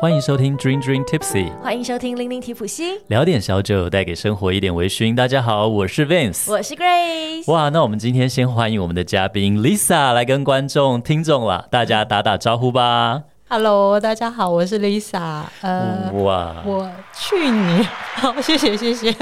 欢迎收听 Dream Dream Tipsy，欢迎收听零零提普西，聊点小酒，带给生活一点微醺。大家好，我是 Vince，我是 Grace。哇，那我们今天先欢迎我们的嘉宾 Lisa 来跟观众、听众啦，大家打打招呼吧。Hello，大家好，我是 Lisa。呃，哇，我去年，好，谢谢谢谢。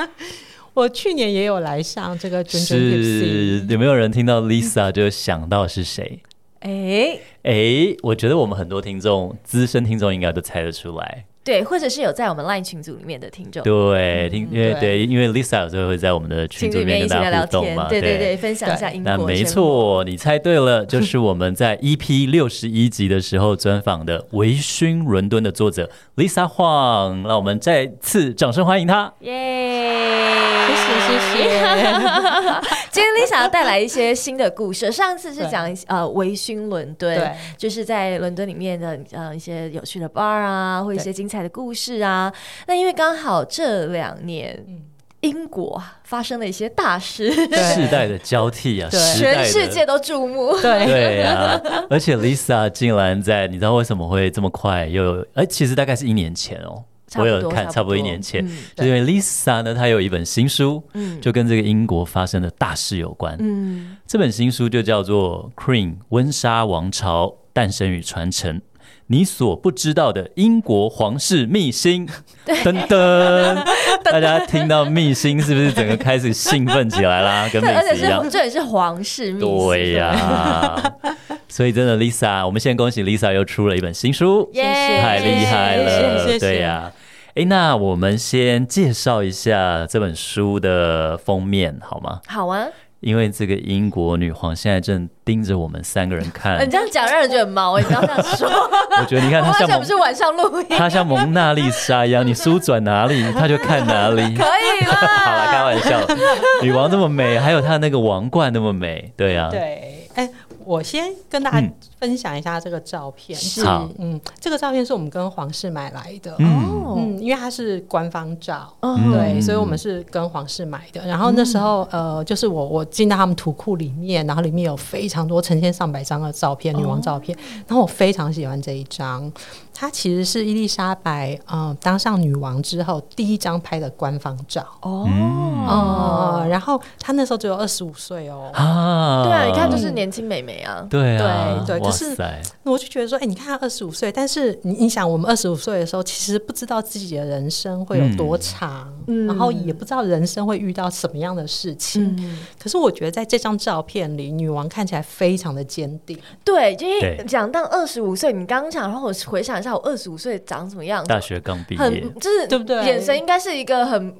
我去年也有来上这个 Dream Dream Tipsy，有没有人听到 Lisa 就想到是谁？哎哎，我觉得我们很多听众，资深听众应该都猜得出来。对，或者是有在我们 LINE 群组里面的听众。对，听，因为对，因为 Lisa 有时候会在我们的群组里面跟大家互动嘛。对对对，分享一下英国。那没错，你猜对了，就是我们在 EP 六十一集的时候专访的《微醺伦敦》的作者 Lisa Huang。让我们再次掌声欢迎她。耶！谢谢谢谢。今天 Lisa 要带来一些新的故事。上次是讲呃微醺伦敦，就是在伦敦里面的呃一些有趣的 bar 啊，或一些精彩的故事啊。那因为刚好这两年英国发生了一些大事，世代的交替啊，全世界都注目。对对啊，而且 Lisa 竟然在，你知道为什么会这么快又有？哎，其实大概是一年前哦。我有看，差不多一年前，嗯、就因为 Lisa 呢，她有一本新书，嗯、就跟这个英国发生的大事有关。嗯、这本新书就叫做《Queen 温莎王朝诞生与传承》，你所不知道的英国皇室秘辛。噔噔，大家听到秘辛是不是整个开始兴奋起来啦？跟每次一样，这也是皇室秘辛。对呀、啊。所以真的，Lisa，我们先恭喜 Lisa 又出了一本新书，太厉害了，对呀、啊。哎，那我们先介绍一下这本书的封面好吗？好啊，因为这个英国女皇现在正盯着我们三个人看。你这样讲让人觉得很毛，你不要这样说。我觉得你看她像，不是晚上录音，她像蒙娜丽莎一样，你书转哪里，她就看哪里。可以了，好了，开玩笑。女王这么美，还有她那个王冠那么美，对呀、啊。对，哎。我先跟大家分享一下这个照片，嗯、是嗯，这个照片是我们跟皇室买来的，嗯，嗯，因为它是官方照，嗯、对，所以我们是跟皇室买的。然后那时候，嗯、呃，就是我我进到他们图库里面，然后里面有非常多成千上百张的照片，女王照片，哦、然后我非常喜欢这一张。她其实是伊丽莎白，嗯、呃，当上女王之后第一张拍的官方照。哦，哦、呃，然后她那时候只有二十五岁哦，啊，对啊，你看就是年轻美眉啊，对啊，对对，可是我就觉得说，哎、欸，你看他二十五岁，但是你你想，我们二十五岁的时候，其实不知道自己的人生会有多长，嗯、然后也不知道人生会遇到什么样的事情，嗯、可是我觉得在这张照片里，女王看起来非常的坚定，对，因为讲到二十五岁，你刚刚讲，然后我回想一下。我二十五岁长什么样子？大学刚毕业，很就是对不对？眼神应该是一个很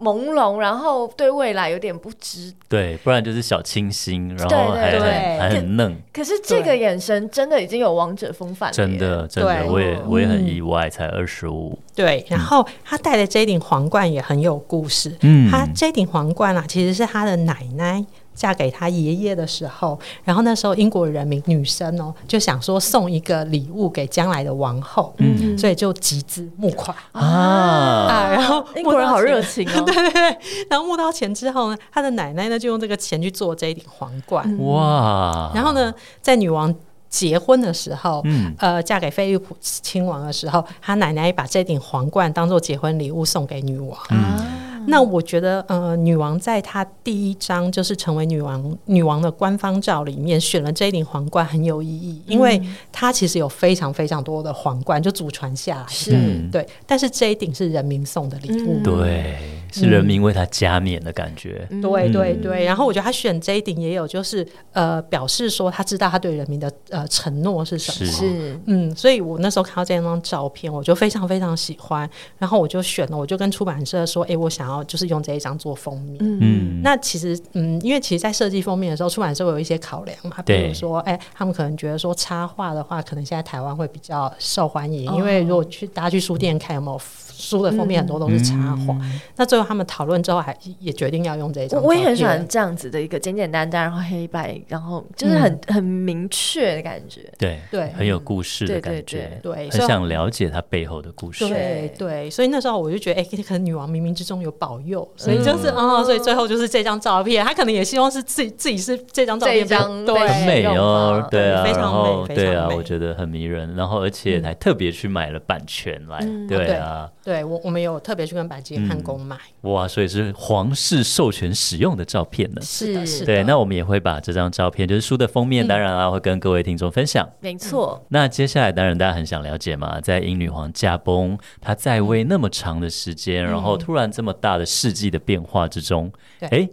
朦胧，然后对未来有点不知。对，不然就是小清新，然后还很还很嫩。可是这个眼神真的已经有王者风范了，真的真的，我也我也很意外，才二十五。对，然后他戴的这顶皇冠也很有故事。嗯，他这顶皇冠啊，其实是他的奶奶。嫁给他爷爷的时候，然后那时候英国人民女生哦，就想说送一个礼物给将来的王后，嗯，所以就集资募款。啊。啊，然后英国人好热情哦，对对对，然后募到钱之后呢，他的奶奶呢就用这个钱去做这一顶皇冠，哇，然后呢，在女王结婚的时候，嗯，呃，嫁给菲利普亲王的时候，他奶奶把这顶皇冠当做结婚礼物送给女王，嗯。那我觉得，呃，女王在她第一张就是成为女王女王的官方照里面选了这一顶皇冠很有意义，因为她其实有非常非常多的皇冠就祖传下来，是。对，但是这一顶是人民送的礼物，对，是人民为她加冕的感觉，对对对。然后我觉得她选这一顶也有就是呃表示说她知道她对人民的呃承诺是什么，是。嗯，所以我那时候看到这张照片，我就非常非常喜欢，然后我就选了，我就跟出版社说，哎，我想要。然后就是用这一张做封面。嗯，那其实，嗯，因为其实，在设计封面的时候，出版社会有一些考量嘛，比如说，哎，他们可能觉得说插画的话，可能现在台湾会比较受欢迎，因为如果去大家去书店看，有没有书的封面很多都是插画。那最后后他们讨论之后，还也决定要用这张。我也很喜欢这样子的一个简简单单，然后黑白，然后就是很、嗯、很明确的感觉。对对，很有故事的感觉。对，很想了解他背后的故事。对。对，所以那时候我就觉得，哎、欸，可能女王冥冥之中有保佑，所以就是啊、嗯，所以最后就是这张照片，她可能也希望是自己自己是这张照片，这张对很美哦，对啊，非常美，对啊，我觉得很迷人，然后而且还特别去买了版权来，嗯、对啊，对，我我们有特别去跟白金汉宫买、嗯，哇，所以是皇室授权使用的照片呢，是的，是。的，对，那我们也会把这张照片，就是书的封面，当然啊，会跟各位听众分享，没错。那接下来当然大家很想了解嘛，在英女皇驾崩，她在位那么长的时间，然后突然这么大的世纪的变化之中，哎。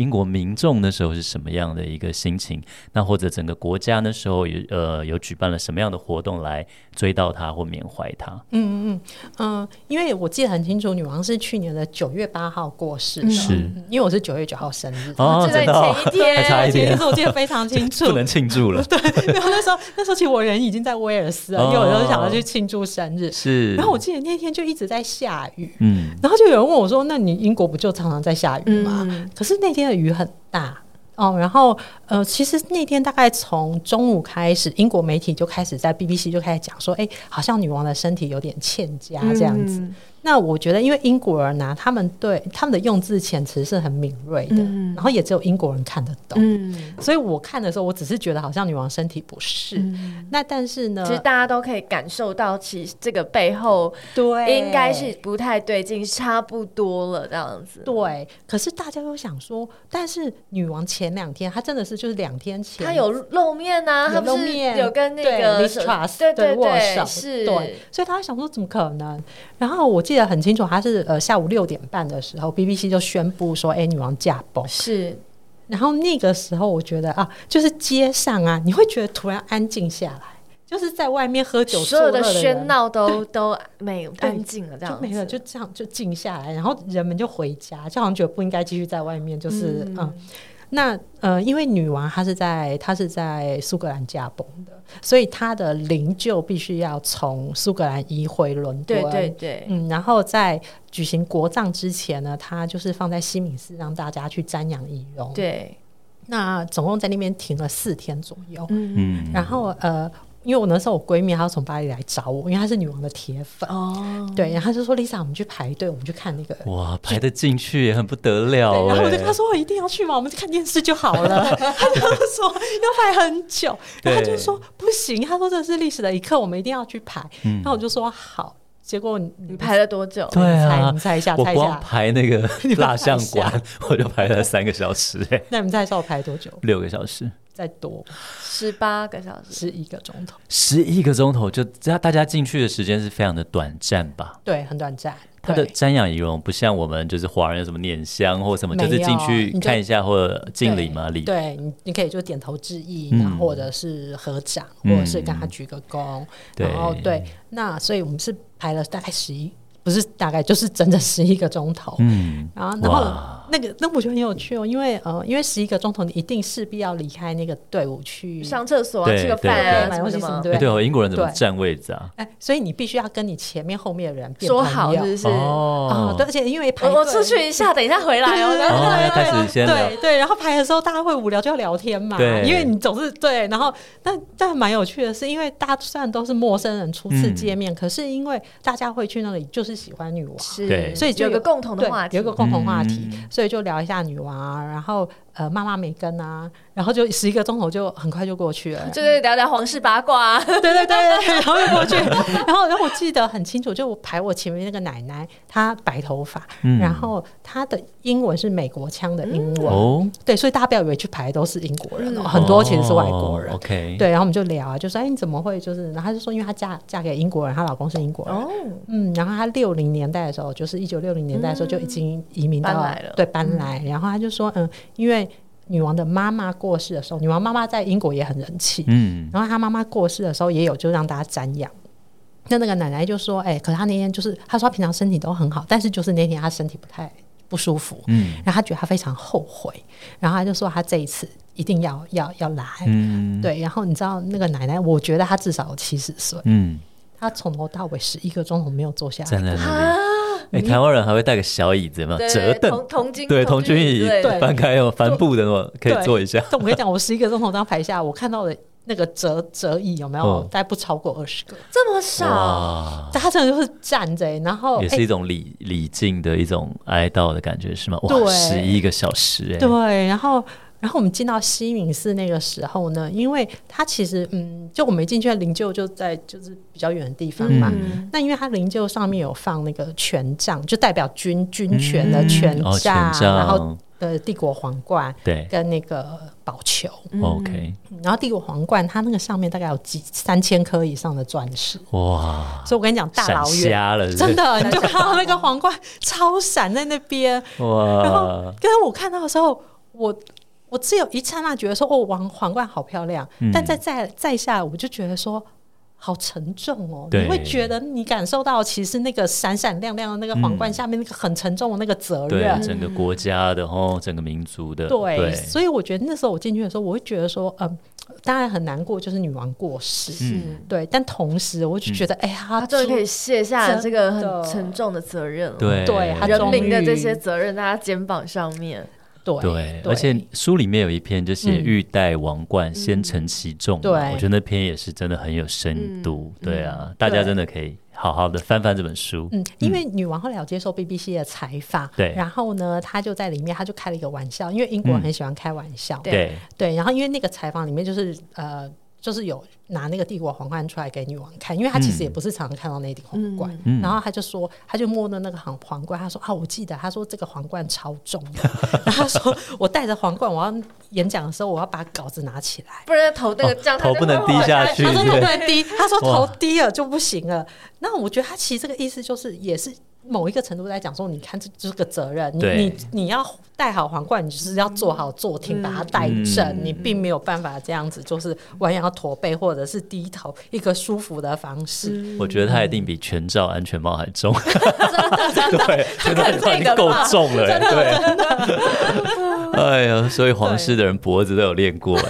英国民众那时候是什么样的一个心情？那或者整个国家那时候有呃有举办了什么样的活动来追悼他或缅怀他？嗯嗯嗯。嗯，因为我记得很清楚，女王是去年的九月八号过世的，是。因为我是九月九号生日，哦，真的，哦，前一天，还差一天，其实我记得非常清楚，不能庆祝了。对，然后那时候那时候其实我人已经在威尔斯了，哦，因为我就想要去庆祝生日。是，然后我记得那天就一直在下雨，嗯，然后就有人问我说：“那你英国不就常常在下雨吗？”嗯，可是那天雨很大哦，然后呃，其实那天大概从中午开始，英国媒体就开始在 BBC 就开始讲说，哎，好像女王的身体有点欠佳这样子。那我觉得，因为英国人啊，他们对他们的用字遣词是很敏锐的，嗯，然后也只有英国人看得懂，嗯，所以我看的时候，我只是觉得好像女王身体不适，嗯，那但是呢，其实大家都可以感受到，其实这个背后对应该是不太对劲，差不多了这样子。对，可是大家都想说，但是女王前两天，她真的是就是两天前，她有露面啊，她露面，有跟那个 Truss 对对对握手，是，对，所以大家想说怎么可能？然后我记得很清楚，他是呃下午六点半的时候，BBC 就宣布说：“哎，女王驾崩。”是。然后那个时候，我觉得啊，就是街上啊，你会觉得突然安静下来，就是在外面喝酒，所有的喧闹都 都没有安静了，这样就没了，就这样就静下来，然后人们就回家，就好像觉得不应该继续在外面，就是嗯。嗯那呃，因为女王她是在她是在苏格兰驾崩的，所以她的灵柩必须要从苏格兰移回伦敦。对对对，嗯，然后在举行国葬之前呢，她就是放在西敏寺让大家去瞻仰遗容。对，那总共在那边停了四天左右。嗯，然后呃。因为我那时候我闺蜜她要从巴黎来找我，因为她是女王的铁粉哦，对，然后她就说 Lisa，我们去排队，我们去看那个哇，排得进去也很不得了，然后我就跟她说我一定要去嘛，我们去看电视就好了。她就说要排很久，然后她就说不行，她说这是历史的一刻，我们一定要去排。嗯、然后我就说好，结果你，排了多久？对啊，你猜一下，我光排那个 蜡像馆我就排了三个小时哎，那你们猜一下我排多久？六个小时。再多十八个小时，十一个钟头，十一个钟头，就只要大家进去的时间是非常的短暂吧？对，很短暂。它的瞻仰仪容不像我们就是华人有什么拈香或什么，就是进去看一下或者敬礼嘛礼。对，你你可以就点头致意，然后或者是合掌，嗯、或者是跟他鞠个躬。嗯、然后对，那所以我们是排了大概十一，不是大概就是整整十一个钟头。嗯，然后然后。那个，那我觉得很有趣哦，因为呃，因为十一个钟头，你一定势必要离开那个队伍去上厕所啊，吃个饭啊，买东西什么，对对，对，英国人怎么占位置啊？哎，所以你必须要跟你前面后面的人说好，是不是？哦，对，而且因为排，我出去一下，等一下回来哦。开始先对对，然后排的时候大家会无聊，就要聊天嘛。对，因为你总是对，然后但但蛮有趣的是，因为大家虽然都是陌生人初次见面，可是因为大家会去那里就是喜欢女王，是，所以就有个共同的话题，有个共同话题，所以对就聊一下女王，然后呃，妈妈梅根啊。然后就十一个钟头就很快就过去了，就是聊聊皇室八卦，啊，对对对，然后就过去。然后然后我记得很清楚，就我排我前面那个奶奶，她白头发，嗯、然后她的英文是美国腔的英文，嗯、对，所以大家不要以为去排都是英国人，嗯、很多其实是外国人。哦、OK，对，然后我们就聊啊，就说哎，你怎么会就是？然后她就说，因为她嫁嫁给英国人，她老公是英国人，哦、嗯，然后她六零年代的时候，就是一九六零年代的时候就已经移民到、了，对，搬来。然后她就说，嗯，因为。女王的妈妈过世的时候，女王妈妈在英国也很人气。嗯，然后她妈妈过世的时候，也有就让大家瞻仰。那那个奶奶就说：“哎、欸，可是她那天就是，她说她平常身体都很好，但是就是那天她身体不太不舒服。嗯，然后她觉得她非常后悔，然后她就说她这一次一定要要要来。嗯，对。然后你知道那个奶奶，我觉得她至少有七十岁。嗯，她从头到尾十一个钟头没有坐下来。哎，台湾人还会带个小椅子嘛，折凳，童军对童军椅，翻开有帆布的那种，可以坐一下。我跟你讲，我十一个钟头这样排下，我看到的那个折折椅有没有？大概不超过二十个，这么少？他真的就是站着，然后也是一种礼礼敬的一种哀悼的感觉，是吗？哇，十一个小时，哎，对，然后。然后我们进到西敏寺那个时候呢，因为它其实嗯，就我们进去的灵柩就在就是比较远的地方嘛。嗯、那因为它灵柩上面有放那个权杖，就代表军军权的权杖，然后的帝国皇冠，对，跟那个宝球。OK，然后帝国皇冠它那个上面大概有几三千颗以上的钻石。哇！所以我跟你讲，大老远真的你 就看到那个皇冠超闪在那边。哇！然后刚刚我看到的时候，我。我只有一刹那觉得说，哦，王皇冠好漂亮，嗯、但在在在下，我就觉得说，好沉重哦。你会觉得你感受到，其实那个闪闪亮亮的那个皇冠下面那个很沉重的那个责任，对整个国家的哦，整个民族的。对，对。所以我觉得那时候我进去的时候，我会觉得说，嗯，当然很难过，就是女王过世，嗯、对，但同时我就觉得，嗯、哎呀，她终于可以卸下这个很沉重的责任了，对，对，人民的这些责任在她肩膀上面。对，而且书里面有一篇就写欲戴王冠，先承其重。对，我觉得那篇也是真的很有深度。对啊，大家真的可以好好的翻翻这本书。嗯，因为女王后来有接受 BBC 的采访，对，然后呢，她就在里面，她就开了一个玩笑，因为英国人很喜欢开玩笑。对对，然后因为那个采访里面就是呃。就是有拿那个帝国皇冠出来给女王看，因为她其实也不是常常看到那顶皇冠，嗯、然后她就说，她就摸的那个皇皇冠，她说啊，我记得，她说这个皇冠超重的，然后他说我戴着皇冠，我要演讲的时候，我要把稿子拿起来，不然头那个这样、哦、头不能低下去，她说头不能低，她说头低了就不行了。那我觉得她其实这个意思就是也是。某一个程度在讲说，你看这这个责任，你你你要戴好皇冠，你就是要做好坐挺，把它戴正，你并没有办法这样子，就是弯腰驼背或者是低头，一个舒服的方式。我觉得它一定比全罩安全帽还重，对，全罩安全帽够重了，对。哎呀，所以皇室的人脖子都有练过哎。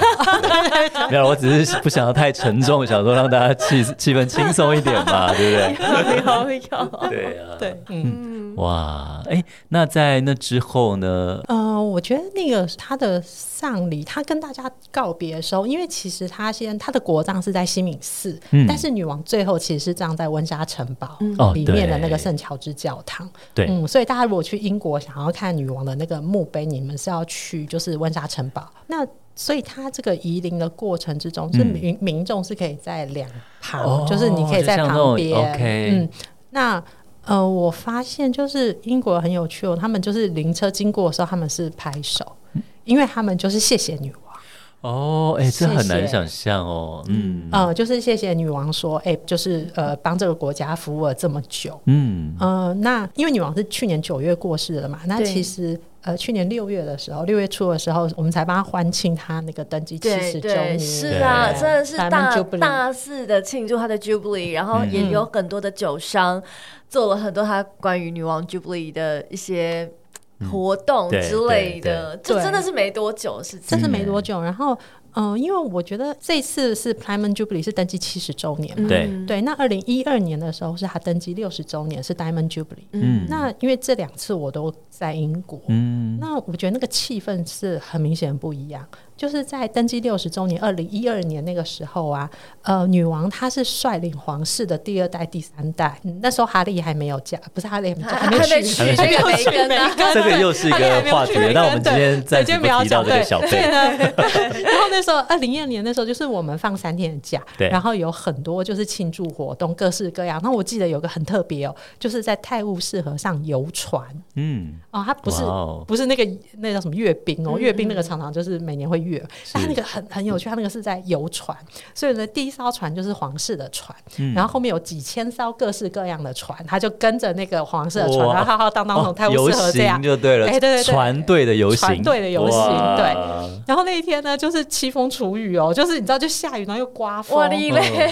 没有，我只是不想要太沉重，想说让大家气气氛轻松一点嘛，对不对？有有。对啊，对，嗯，哇，哎，那在那之后呢？呃，我觉得那个他的丧礼，他跟大家告别的时候，因为其实他先他的国葬是在西敏寺，嗯、但是女王最后其实是葬在温莎城堡里面的那个圣乔治教堂。对，嗯，所以大家如果去英国想要看女王的那个墓碑，你们是要去就是温莎城堡。那所以他这个移灵的过程之中，是民民众是可以在两旁，嗯、就是你可以在旁边。OK，嗯，那。呃，我发现就是英国很有趣哦，他们就是灵车经过的时候，他们是拍手，因为他们就是谢谢女王。哦，哎、欸，这很难想象哦。嗯，呃，就是谢谢女王说，哎、欸，就是呃，帮这个国家服务了这么久。嗯，呃，那因为女王是去年九月过世的嘛，那其实。呃，去年六月的时候，六月初的时候，我们才帮他欢庆他那个登基七十周年。是啊，真的是大大肆的庆祝他的 Jubilee，然后也有很多的酒商做了很多他关于女王 Jubilee 的一些活动之类的，就真的是没多久的事情，真是没多久，然后。嗯，因为我觉得这次是 Diamond Jubilee 是登基七十周年嘛，对对。那二零一二年的时候是他登基六十周年，是 Diamond Jubilee。嗯，那因为这两次我都在英国，嗯，那我觉得那个气氛是很明显不一样。就是在登基六十周年，二零一二年那个时候啊，呃，女王她是率领皇室的第二代、第三代。嗯、那时候哈利还没有嫁，不是哈利还没娶，还没娶，还没娶，这个又是一个话题。那我们今天再提到这个小贝。然后那时候二零一二年那时候，就是我们放三天的假，对然后有很多就是庆祝活动，各式各样。那我记得有个很特别哦，就是在泰晤士河上游船。嗯，哦，它不是不是那个那叫什么阅兵哦，阅兵那个常常就是每年会。他那个很很有趣，他那个是在游船，所以呢，第一艘船就是皇室的船，然后后面有几千艘各式各样的船，他就跟着那个皇室的船，然后浩浩荡荡从泰晤士河这样就对了，哎对对对，船队的游行，船队的游行，对。然后那一天呢，就是凄风楚雨哦，就是你知道就下雨，然后又刮风，哇嘞，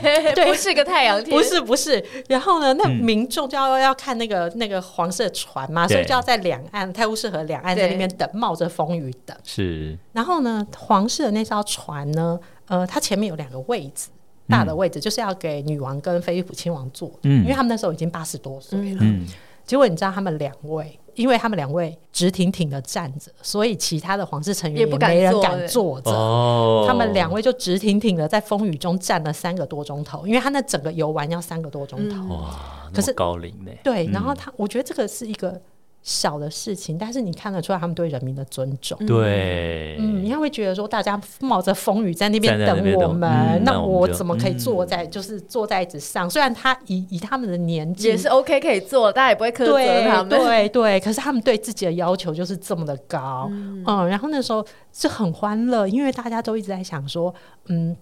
对，不是个太阳天，不是不是。然后呢，那民众就要要看那个那个皇室的船嘛，所以就要在两岸泰晤士河两岸在那边等，冒着风雨等。是，然后呢。皇室的那艘船呢？呃，它前面有两个位置，大的位置就是要给女王跟菲利普亲王坐，嗯，因为他们那时候已经八十多岁了。嗯，结果你知道他们两位，因为他们两位直挺挺的站着，所以其他的皇室成员也没人敢坐着。哦他们两位就直挺挺的在风雨中站了三个多钟头，因为他那整个游玩要三个多钟头。哇，可是高龄呢？对，然后他，我觉得这个是一个。小的事情，但是你看得出来他们对人民的尊重。对，嗯，你会觉得说大家冒着风雨在那边等我们，嗯、那我怎么可以坐在、嗯、就是坐在椅子上？虽然他以以他们的年纪也是 OK 可以坐，大家也不会苛责他们。对对对，可是他们对自己的要求就是这么的高。嗯，嗯，然后那时候是很欢乐，因为大家都一直在想说，嗯，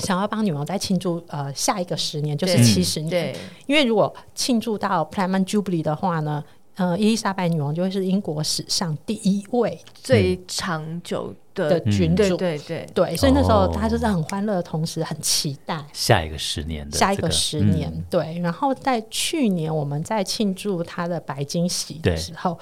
想要帮女王再庆祝呃下一个十年，就是七十年。对，因为如果庆祝到 Platinum Jubilee 的话呢？呃，伊丽莎白女王就会是英国史上第一位最长久的，的君主，对对对，对，所以那时候他就是很欢乐的同时很期待下一个十年的下一个十年，嗯、对。然后在去年我们在庆祝他的白金禧的时候，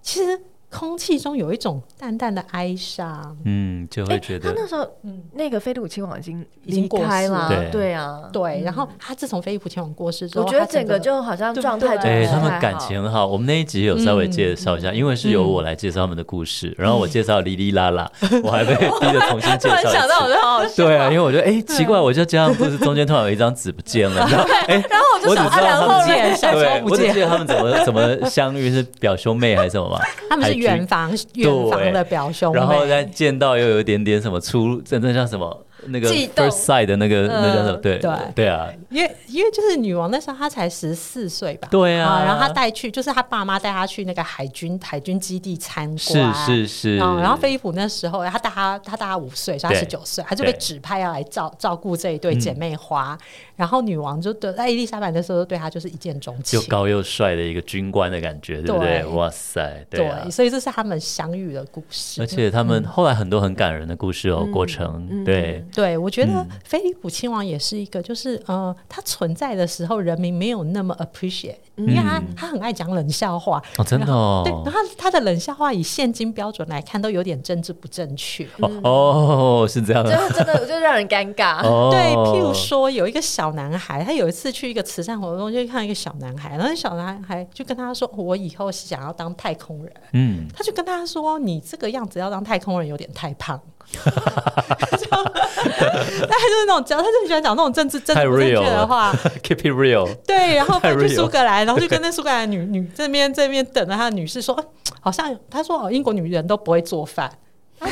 其实。空气中有一种淡淡的哀伤，嗯，就会觉得、欸、他那时候，嗯，那个飞利浦亲王已经已经过开了，对。对啊，对。然后他自从飞利浦亲王过世之后，我觉得整个就好像状态就对他们感情很好。我们那一集有稍微介绍一下，因为是由我来介绍他们的故事，然后我介绍哩哩啦啦，我还被逼着重新介绍一次。想到我就好好笑，对啊，因为我觉得哎奇怪，我就这样故事中间突然有一张纸不见了，然后哎，然后我就想他俩后面对，我只记得他们怎么怎么相遇是表兄妹还是什么嘛？他们是远房。远房的表兄，然后再见到又有一点点什么出，真的像什么？那个 first sight 的那个那叫什么？对对对啊，因为因为就是女王那时候她才十四岁吧？对啊，然后她带去就是她爸妈带她去那个海军海军基地参观，是是是。然后菲利普那时候她大她她大她五岁，所以她十九岁，她就被指派要来照照顾这一对姐妹花。然后女王就对在伊丽莎白那时候对他就是一见钟情，又高又帅的一个军官的感觉，对不对？哇塞，对，所以这是他们相遇的故事，而且他们后来很多很感人的故事哦，过程对。对，我觉得菲利普亲王也是一个，就是呃，他存在的时候，人民没有那么 appreciate，因为他他很爱讲冷笑话哦，真的哦。对，然后他的冷笑话以现今标准来看，都有点政治不正确。哦，是这样的，真的就让人尴尬。对，譬如说有一个小男孩，他有一次去一个慈善活动，就看一个小男孩，然后小男孩就跟他说：“我以后想要当太空人。”嗯，他就跟他说：“你这个样子要当太空人，有点太胖。”他就是那种讲，他就很喜欢讲那种政治政治正确的话，keep it real。对，然后他去苏格兰，然后就跟那 苏格兰女女这边这边等着他的女士说，好像他说哦，英国女人都不会做饭。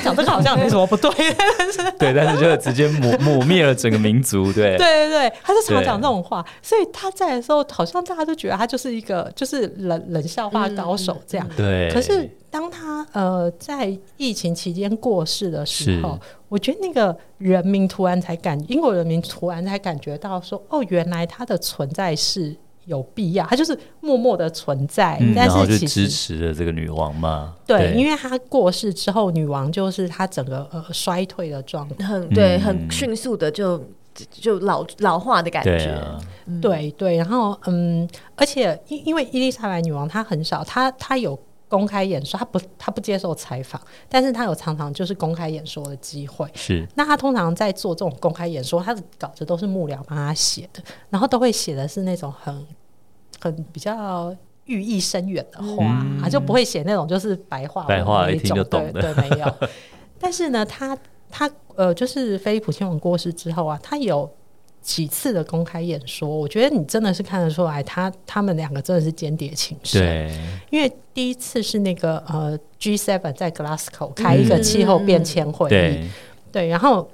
他讲这个好像没什么不对，但 是对，但是就直接抹抹灭了整个民族，对，对对对，他就常讲这种话，所以他在的时候，好像大家都觉得他就是一个就是冷冷笑话高手这样，对。可是当他呃在疫情期间过世的时候，我觉得那个人民突然才感，英国人民突然才感觉到说，哦，原来他的存在是。有必要，他就是默默的存在，嗯、但是其实支持了这个女王嘛。对，对因为她过世之后，女王就是她整个呃衰退的状态，很对，很迅速的就就老老化的感觉。对、啊嗯、对，对，然后嗯，而且因因为伊丽莎白女王她很少，她她有。公开演说，她不，她不接受采访，但是她有常常就是公开演说的机会。是，那她通常在做这种公开演说，她的稿子都是幕僚帮她写的，然后都会写的是那种很很比较寓意深远的话，嗯、就不会写那种就是白话白话一听就懂的。对，对，没有。但是呢，他他呃，就是菲利普亲王过世之后啊，他有。几次的公开演说，我觉得你真的是看得出来他，他他们两个真的是间谍情深。对，因为第一次是那个呃 G7 在 Glasgow 开一个气候变迁会议，嗯、对，对，然后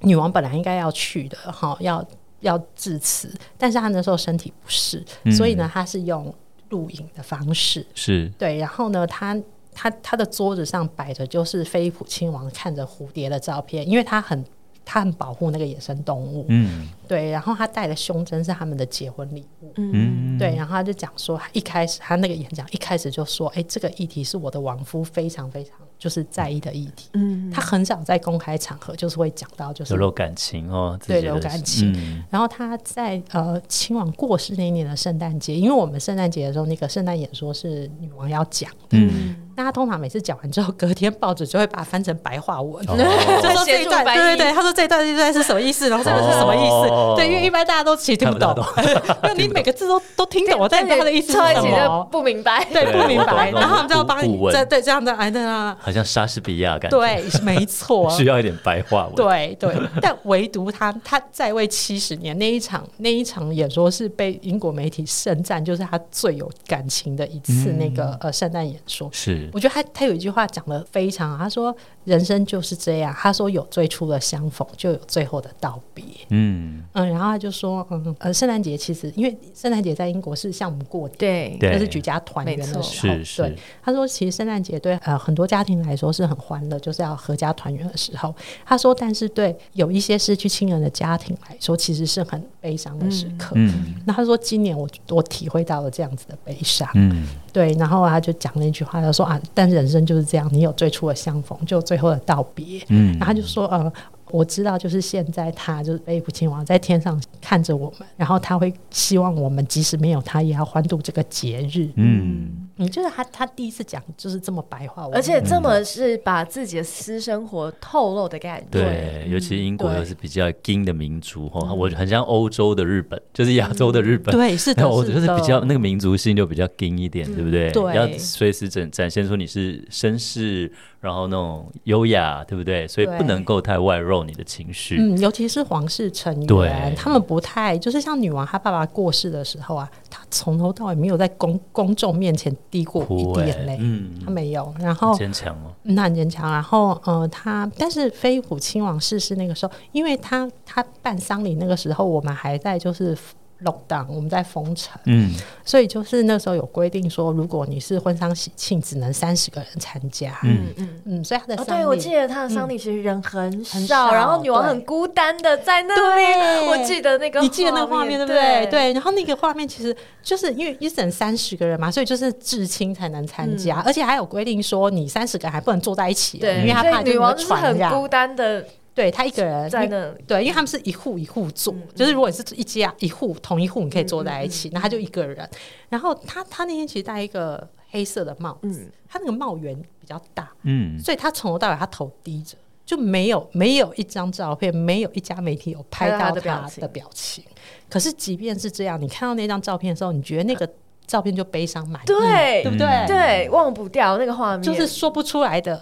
女王本来应该要去的哈，要要致辞，但是他那时候身体不适，嗯、所以呢，他是用录影的方式，是。对，然后呢，他。他他的桌子上摆着就是菲利普亲王看着蝴蝶的照片，因为他很。他很保护那个野生动物，嗯，对，然后他戴的胸针是他们的结婚礼物，嗯，对，然后他就讲说，一开始他那个演讲一开始就说，哎，这个议题是我的亡夫非常非常就是在意的议题，嗯，他很少在公开场合就是会讲到就是流露感情哦，对，流感情，嗯、然后他在呃亲王过世那一年的圣诞节，因为我们圣诞节的时候那个圣诞演说是女王要讲的，嗯。那他通常每次讲完之后，隔天报纸就会把它翻成白话文，就说这一段，对对对，他说这一段这一段是什么意思，然后这个是什么意思？对，因为一般大家都其实听不懂，因为你每个字都都听懂，但他的意思是什么？不明白，对，不明白。然后他们就要帮你在对这样的哎对啊，好像莎士比亚感觉，对，没错，需要一点白话文。对对，但唯独他他在位七十年那一场那一场演说是被英国媒体盛赞，就是他最有感情的一次那个呃圣诞演说。是，我觉得他他有一句话讲的非常好，他说。人生就是这样，他说有最初的相逢，就有最后的道别。嗯嗯，然后他就说，嗯呃，圣诞节其实因为圣诞节在英国是像我们过年，对，就是举家团圆的时候。对，他说其实圣诞节对呃很多家庭来说是很欢乐，就是要合家团圆的时候。他说，但是对有一些失去亲人的家庭来说，其实是很悲伤的时刻。嗯，那他说今年我我体会到了这样子的悲伤。嗯，对，然后他就讲了一句话，他说啊，但人生就是这样，你有最初的相逢，就最。最后的道别，嗯，然后他就说，呃，我知道，就是现在他就是菲利普亲王在天上看着我们，然后他会希望我们即使没有他，也要欢度这个节日，嗯。你就是他，他第一次讲就是这么白话，而且这么是把自己的私生活透露的感觉。对，尤其英国又是比较金的民族哈，我很像欧洲的日本，就是亚洲的日本。对，是的，我觉得是比较那个民族性就比较金一点，对不对？对，要随时展展现出你是绅士，然后那种优雅，对不对？所以不能够太外露你的情绪。嗯，尤其是皇室成员，他们不太就是像女王，她爸爸过世的时候啊，她从头到尾没有在公公众面前。滴过一滴眼泪，嗯，她没有，然后坚强哦，那很坚强。然后，呃，她但是菲利普亲王逝世那个时候，因为他他办丧礼那个时候，我们还在就是。lockdown，我们在封城，嗯，所以就是那时候有规定说，如果你是婚丧喜庆，只能三十个人参加，嗯。嗯嗯，所以他的对，我记得他的丧礼其实人很少，然后女王很孤单的在那里，我记得那个，你记得那个画面对不对？对，然后那个画面其实就是因为一整三十个人嘛，所以就是至亲才能参加，而且还有规定说，你三十个人还不能坐在一起，对，因为他怕女王是很孤单的。对他一个人在那，对，因为他们是一户一户坐，就是如果你是一家一户同一户，你可以坐在一起，那他就一个人。然后他他那天其实戴一个黑色的帽子，他那个帽檐比较大，嗯，所以他从头到尾他头低着，就没有没有一张照片，没有一家媒体有拍到他的表情。可是即便是这样，你看到那张照片的时候，你觉得那个照片就悲伤满，对，对不对？对，忘不掉那个画面，就是说不出来的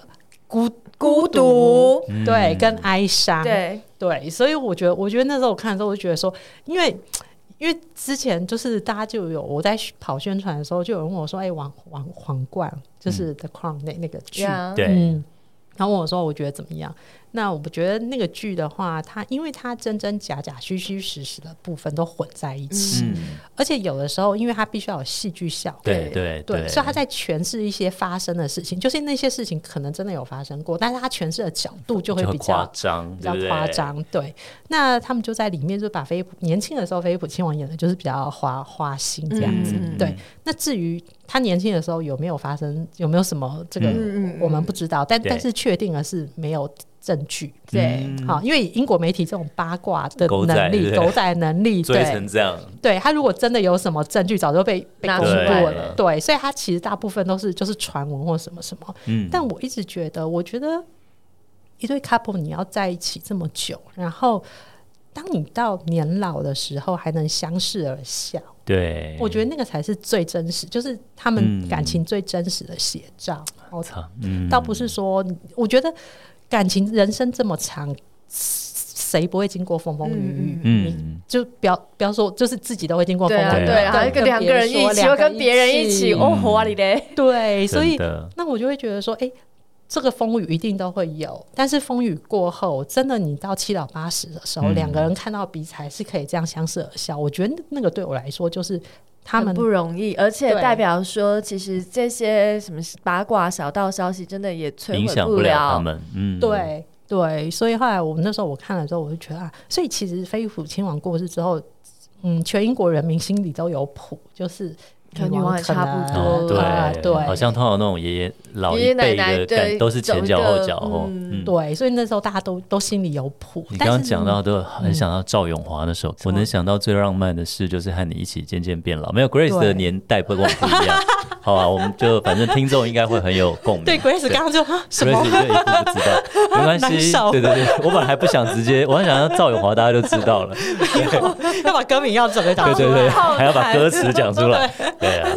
孤。孤独，对，跟哀伤，对。对，所以我觉得，我觉得那时候我看的时候，我就觉得说，因为因为之前就是大家就有我在跑宣传的时候，就有人问我说：“哎，王王皇冠就是 The Crown 那那个剧，对，然后问我说，我觉得怎么样？”那我觉得那个剧的话，它因为它真真假假、虚虚实实的部分都混在一起，嗯、而且有的时候，因为它必须要有戏剧效，对对对，所以他在诠释一些发生的事情，就是那些事情可能真的有发生过，但是他诠释的角度就会比较夸张，比较夸张。对，那他们就在里面就把菲年轻的时候，菲利普亲王演的就是比较花花心这样子。嗯、对，那至于他年轻的时候有没有发生，有没有什么这个，我们不知道，但但是确定的是没有。证据。对，好，因为英国媒体这种八卦的能力、狗仔能力，对成这样，对他如果真的有什么证据，早就被被公布了。对，所以他其实大部分都是就是传闻或什么什么。嗯，但我一直觉得，我觉得一对 couple 你要在一起这么久，然后当你到年老的时候还能相视而笑，对，我觉得那个才是最真实，就是他们感情最真实的写照。我操，嗯，倒不是说，我觉得。感情人生这么长，谁不会经过风风雨雨？嗯，你就不要不要说，就是自己都会经过风风雨雨。对啊，跟两个人一起，跟别人一起，哦，活啊你嘞！对，所以那我就会觉得说，哎，这个风雨一定都会有，但是风雨过后，真的你到七老八十的时候，两个人看到彼此还是可以这样相视而笑。我觉得那个对我来说就是。他们不容易，而且代表说，其实这些什么八卦小道消息，真的也摧毁不了他们。嗯，对对，所以后来我们那时候我看了之后，我就觉得啊，所以其实菲利普亲王过世之后，嗯，全英国人民心里都有谱，就是。跟女王差不多，对对，好像通常那种爷爷老一辈的，都是前脚后脚后，对，所以那时候大家都都心里有谱。你刚刚讲到都很想到赵永华的时候，我能想到最浪漫的事就是和你一起渐渐变老。没有 Grace 的年代不跟我不一样。好吧，我们就反正听众应该会很有共鸣。对，Grace 刚刚就什么？对，一步不知道，没关系。对对对，我本来还不想直接，我还想要赵永华，大家就知道了。要把歌名要准备讲出来，对对对，还要把歌词讲出来。对啊，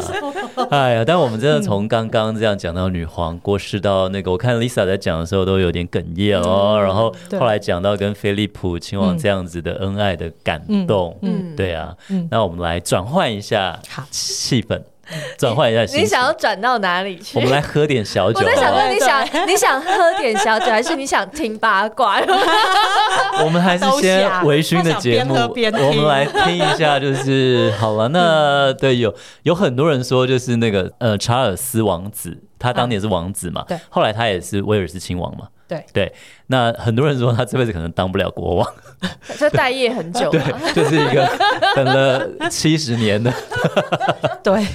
哎呀，但我们真的从刚刚这样讲到女皇过世到那个，我看 Lisa 在讲的时候都有点哽咽哦。然后后来讲到跟菲利普亲王这样子的恩爱的感动，嗯，对啊，那我们来转换一下气氛。转换一下心情，你想要转到哪里去？我们来喝点小酒。我在想说，你想你想喝点小酒，还是你想听八卦？我们还是先微醺的节目，我们来听一下。就是好了，那对有有很多人说，就是那个呃查尔斯王子，他当年是王子嘛，对，后来他也是威尔斯亲王嘛。对。对，那很多人说他这辈子可能当不了国王，这待业很久，对，就是一个等了七十年的，对。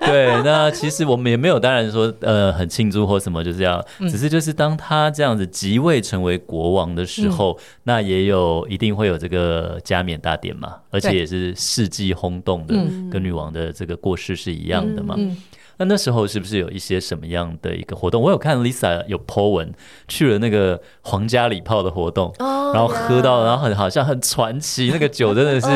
对。那其实我们也没有当然说呃很庆祝或什么，就是要，只是就是当他这样子即位成为国王的时候，嗯、那也有一定会有这个加冕大典嘛，而且也是世纪轰动的，跟女王的这个过世是一样的嘛。嗯嗯那那时候是不是有一些什么样的一个活动？我有看 Lisa 有 po 文去了那个皇家礼炮的活动，然后喝到，然后很好像很传奇，那个酒真的是，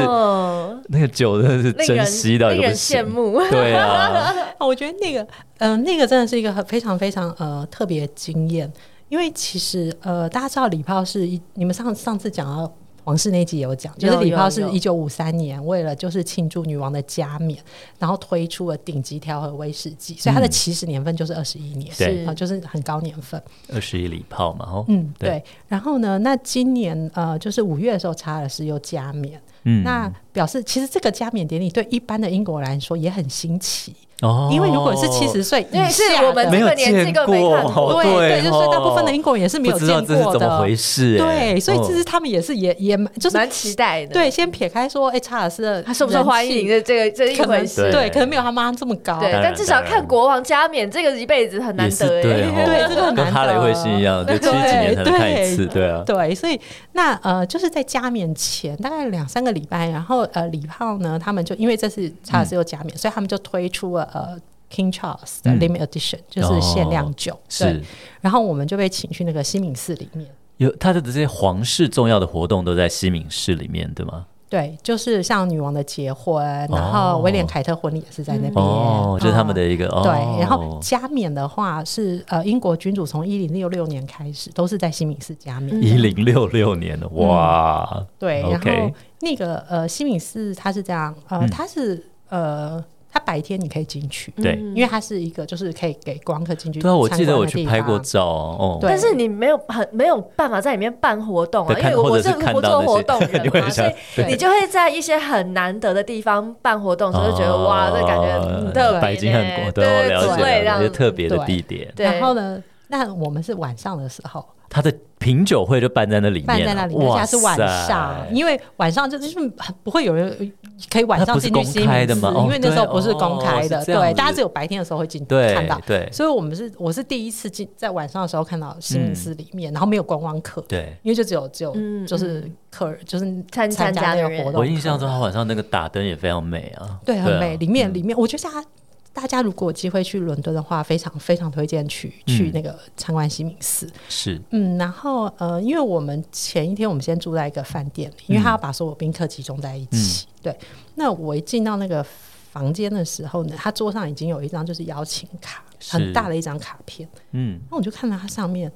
那个酒真的是珍惜到一个羡慕。对啊，我觉得那个，嗯，那个真的是一个很非常非常呃特别惊艳，因为其实呃大家知道礼炮是一，你们上上次讲到。王室那集有讲，就是礼炮是一九五三年为了就是庆祝女王的加冕，然后推出了顶级调和威士忌，所以它的起始年份就是二十一年，对。啊，就是很高年份。二十一礼炮嘛，哦，嗯，对。然后呢，那今年呃，就是五月的时候，查尔斯又加冕，嗯，那表示其实这个加冕典礼对一般的英国人来说也很新奇。哦，因为如果是七十岁以下，我们这个年纪更没看过，对对，就是大部分的英国人也是没有见过的。这是怎么回事？对，所以其实他们也是也也就是蛮期待的。对，先撇开说，哎，查尔斯他受不受欢迎的这个这一回事，对，可能没有他妈这么高。对，但至少看国王加冕，这个一辈子很难得。对，对，这个很难得。跟哈雷彗星一样，就七几年才能看一次，对啊。对，所以那呃，就是在加冕前大概两三个礼拜，然后呃，礼炮呢，他们就因为这次查尔斯又加冕，所以他们就推出了呃。King Charles 的 Limit Edition、嗯、就是限量酒，哦、对。是然后我们就被请去那个西敏寺里面，有他的这些皇室重要的活动都在西敏寺里面，对吗？对，就是像女王的结婚，然后威廉凯特婚礼也是在那边，哦，就是他们的一个、哦、对。然后加冕的话是呃，英国君主从一零六六年开始都是在西敏寺加冕，一零六六年的哇、嗯，对。然后那个呃，西敏寺它是这样，呃，它是呃。它白天你可以进去，对，因为它是一个就是可以给光客进去。对啊，我记得我去拍过照哦。但是你没有很没有办法在里面办活动啊，因为我是不做活动的嘛，所以你就会在一些很难得的地方办活动，所以就觉得哇，这感觉很特别，白金很多，对，了解一些特别的地点。然后呢，那我们是晚上的时候。他的品酒会就办在那里面，办在那里面，而且是晚上，因为晚上就就是不会有人可以晚上进去西敏寺，因为那时候不是公开的，对，大家只有白天的时候会进看到，对，所以我们是我是第一次进在晚上的时候看到西敏寺里面，然后没有观光客，对，因为就只有只有就是客人就是参参加那个活动。我印象中他晚上那个打灯也非常美啊，对，很美，里面里面我觉得他。大家如果有机会去伦敦的话，非常非常推荐去去那个参观西敏寺。是，嗯，然后呃，因为我们前一天我们先住在一个饭店里，因为他要把所有宾客集中在一起。嗯、对，那我一进到那个房间的时候呢，他桌上已经有一张就是邀请卡，很大的一张卡片。嗯，那我就看到它上面，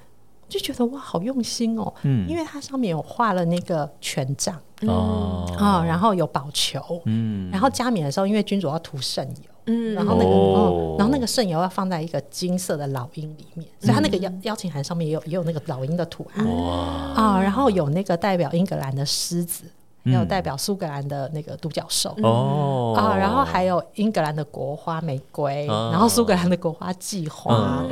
就觉得哇，好用心哦。嗯，因为它上面有画了那个权杖哦啊，然后有宝球。嗯，然后加冕的时候，因为君主要涂圣油。嗯，然后那个，哦，然后那个圣油要放在一个金色的老鹰里面，所以它那个邀邀请函上面也有也有那个老鹰的图案，哇。啊，然后有那个代表英格兰的狮子。还有代表苏格兰的那个独角兽哦。啊，然后还有英格兰的国花玫瑰，然后苏格兰的国花季花，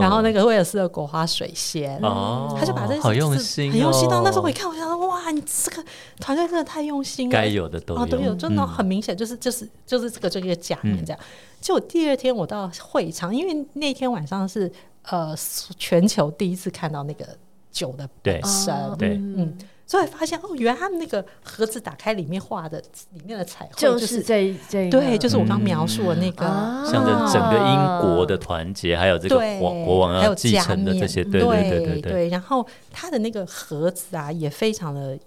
然后那个威尔斯的国花水仙，他就把这些好用心，很用心到那时候我一看，我想说哇，你这个团队真的太用心了，该有的都有，都有，真的很明显就是就是就是这个这个假面这样。就我第二天我到会场，因为那天晚上是呃全球第一次看到那个酒的本身，对，嗯。所以发现哦，原来他们那个盒子打开里面画的里面的彩绘就是这这对，就是我刚描述的那个，象征整个英国的团结，还有这个国国王要继承的这些，对对对对对。然后他的那个盒子啊，也非常的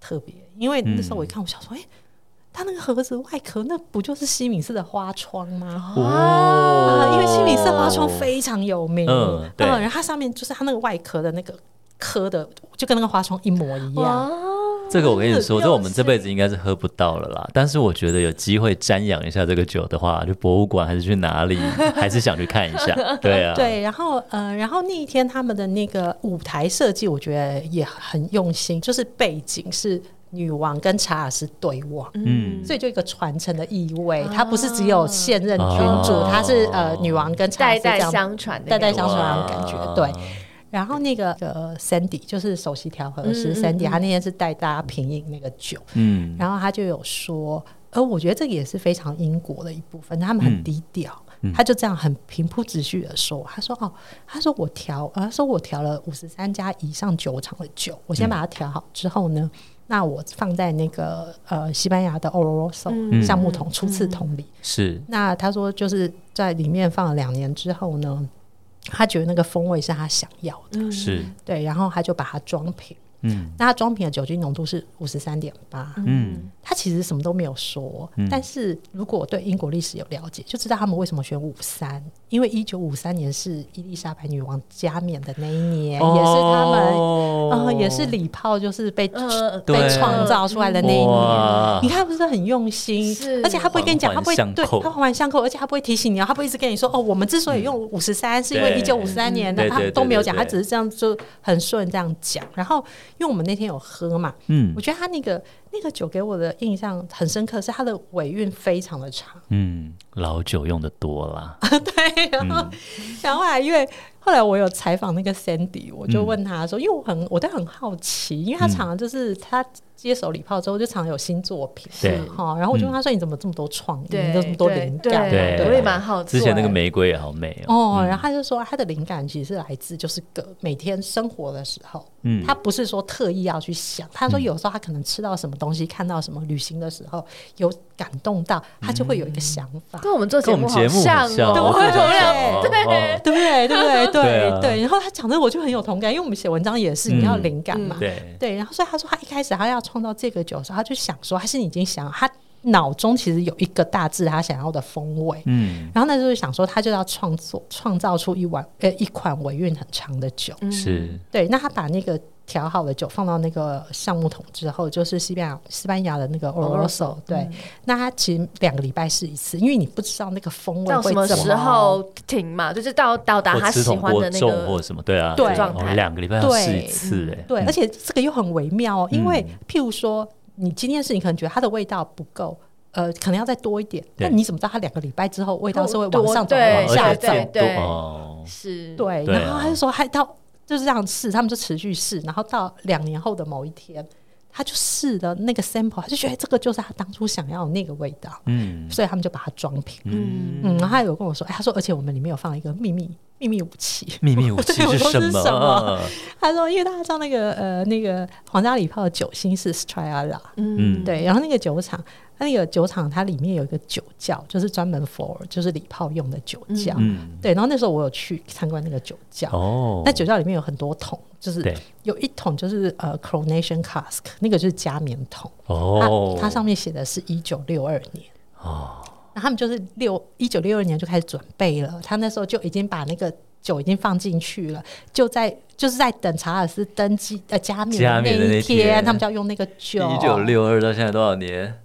特别，因为那时候我一看，我想说，哎。它那个盒子外壳，那不就是西敏寺的花窗吗？哦，因为西敏寺花窗非常有名。嗯，对。然后它上面就是它那个外壳的那个刻的，就跟那个花窗一模一样。这个我跟你说，这我们这辈子应该是喝不到了啦。但是我觉得有机会瞻仰一下这个酒的话，就博物馆还是去哪里，还是想去看一下。对啊。对，然后呃，然后那一天他们的那个舞台设计，我觉得也很用心，就是背景是。女王跟查尔斯对望，嗯，所以就一个传承的意味，它不是只有现任君主，它是呃女王跟查尔斯这样代代相传，代代相传的感觉，对。然后那个呃 Sandy 就是首席调和师 Sandy，他那天是带大家品饮那个酒，嗯，然后他就有说，呃，我觉得这个也是非常英国的一部分，他们很低调。他就这样很平铺直叙的说：“他说哦，他说我调，他说我调了五十三家以上酒厂的酒，我先把它调好之后呢，那我放在那个呃西班牙的 Oloroso 橡木桶初次桶里。是，那他说就是在里面放了两年之后呢，他觉得那个风味是他想要的，是。对，然后他就把它装瓶。”嗯，那它装瓶的酒精浓度是五十三点八。嗯，他其实什么都没有说，嗯、但是如果对英国历史有了解，就知道他们为什么选五三，因为一九五三年是伊丽莎白女王加冕的那一年，哦、也是他们也是礼炮就是被、呃、被创造出来的那一年。你看，不是很用心？是。而且他不会跟你讲，他不会对他环环相扣，而且他不会提醒你，他不会一直跟你说哦，我们之所以用五十三，是因为一九五三年的，他都没有讲，他只是这样就很顺这样讲，然后。因为我们那天有喝嘛，嗯，我觉得他那个那个酒给我的印象很深刻，是它的尾韵非常的长，嗯，老酒用的多了，对，然后、嗯、然后后来因为。后来我有采访那个 Sandy，我就问他说：“因为我很，我都很好奇，因为他常常就是他接手礼炮之后，就常常有新作品，对哈。然后我就问他说：‘你怎么这么多创意，这么多灵感？’对，我也蛮好奇。之前那个玫瑰也好美哦。然后他就说他的灵感其实是来自就是个每天生活的时候，嗯，他不是说特意要去想。他说有时候他可能吃到什么东西，看到什么，旅行的时候有感动到，他就会有一个想法。跟我们做节目好像，对对？对对？对。”对、对、对，然后他讲的我就很有同感，因为我们写文章也是你要灵感嘛，嗯、对对，然后所以他说他一开始他要创造这个酒的时候，他就想说，他是你已经想他脑中其实有一个大致他想要的风味，嗯，然后那时候想说他就要创作创造出一碗呃一款尾韵很长的酒，是。对，那他把那个。调好的酒放到那个橡木桶之后，就是西班牙西班牙的那个 Oloroso，对，嗯、那他其实两个礼拜试一次，因为你不知道那个风味会什么时候停嘛，就是到到达他喜欢的那个或什么，对啊，对，两个礼拜要试一次，哎，对，而且这个又很微妙哦，因为譬如说你今天是你可能觉得它的味道不够，呃，可能要再多一点，那你怎么知道它两个礼拜之后味道是会往上走，往下走？对，是，对，然后他就说还到。就是这样试，他们就持续试，然后到两年后的某一天，他就试的那个 sample，他就觉得这个就是他当初想要的那个味道，嗯，所以他们就把它装瓶，嗯。嗯，然后他有跟我说，哎，他说，而且我们里面有放一个秘密秘密武器，秘密武器是什么？他说，因为大家知道那个呃那个皇家礼炮的酒心是 Strala，嗯，对，然后那个酒厂。那个酒厂它里面有一个酒窖，就是专门 for 就是礼炮用的酒窖。嗯，对。然后那时候我有去参观那个酒窖。哦。那酒窖里面有很多桶，就是有一桶就是呃 coronation cask，那个就是加冕桶。哦。它上面写的是一九六二年。哦。那他们就是六一九六二年就开始准备了，他那时候就已经把那个酒已经放进去了，就在就是在等查尔斯登基呃加冕的那一天他们就要用那个酒。一九六二到现在多少年？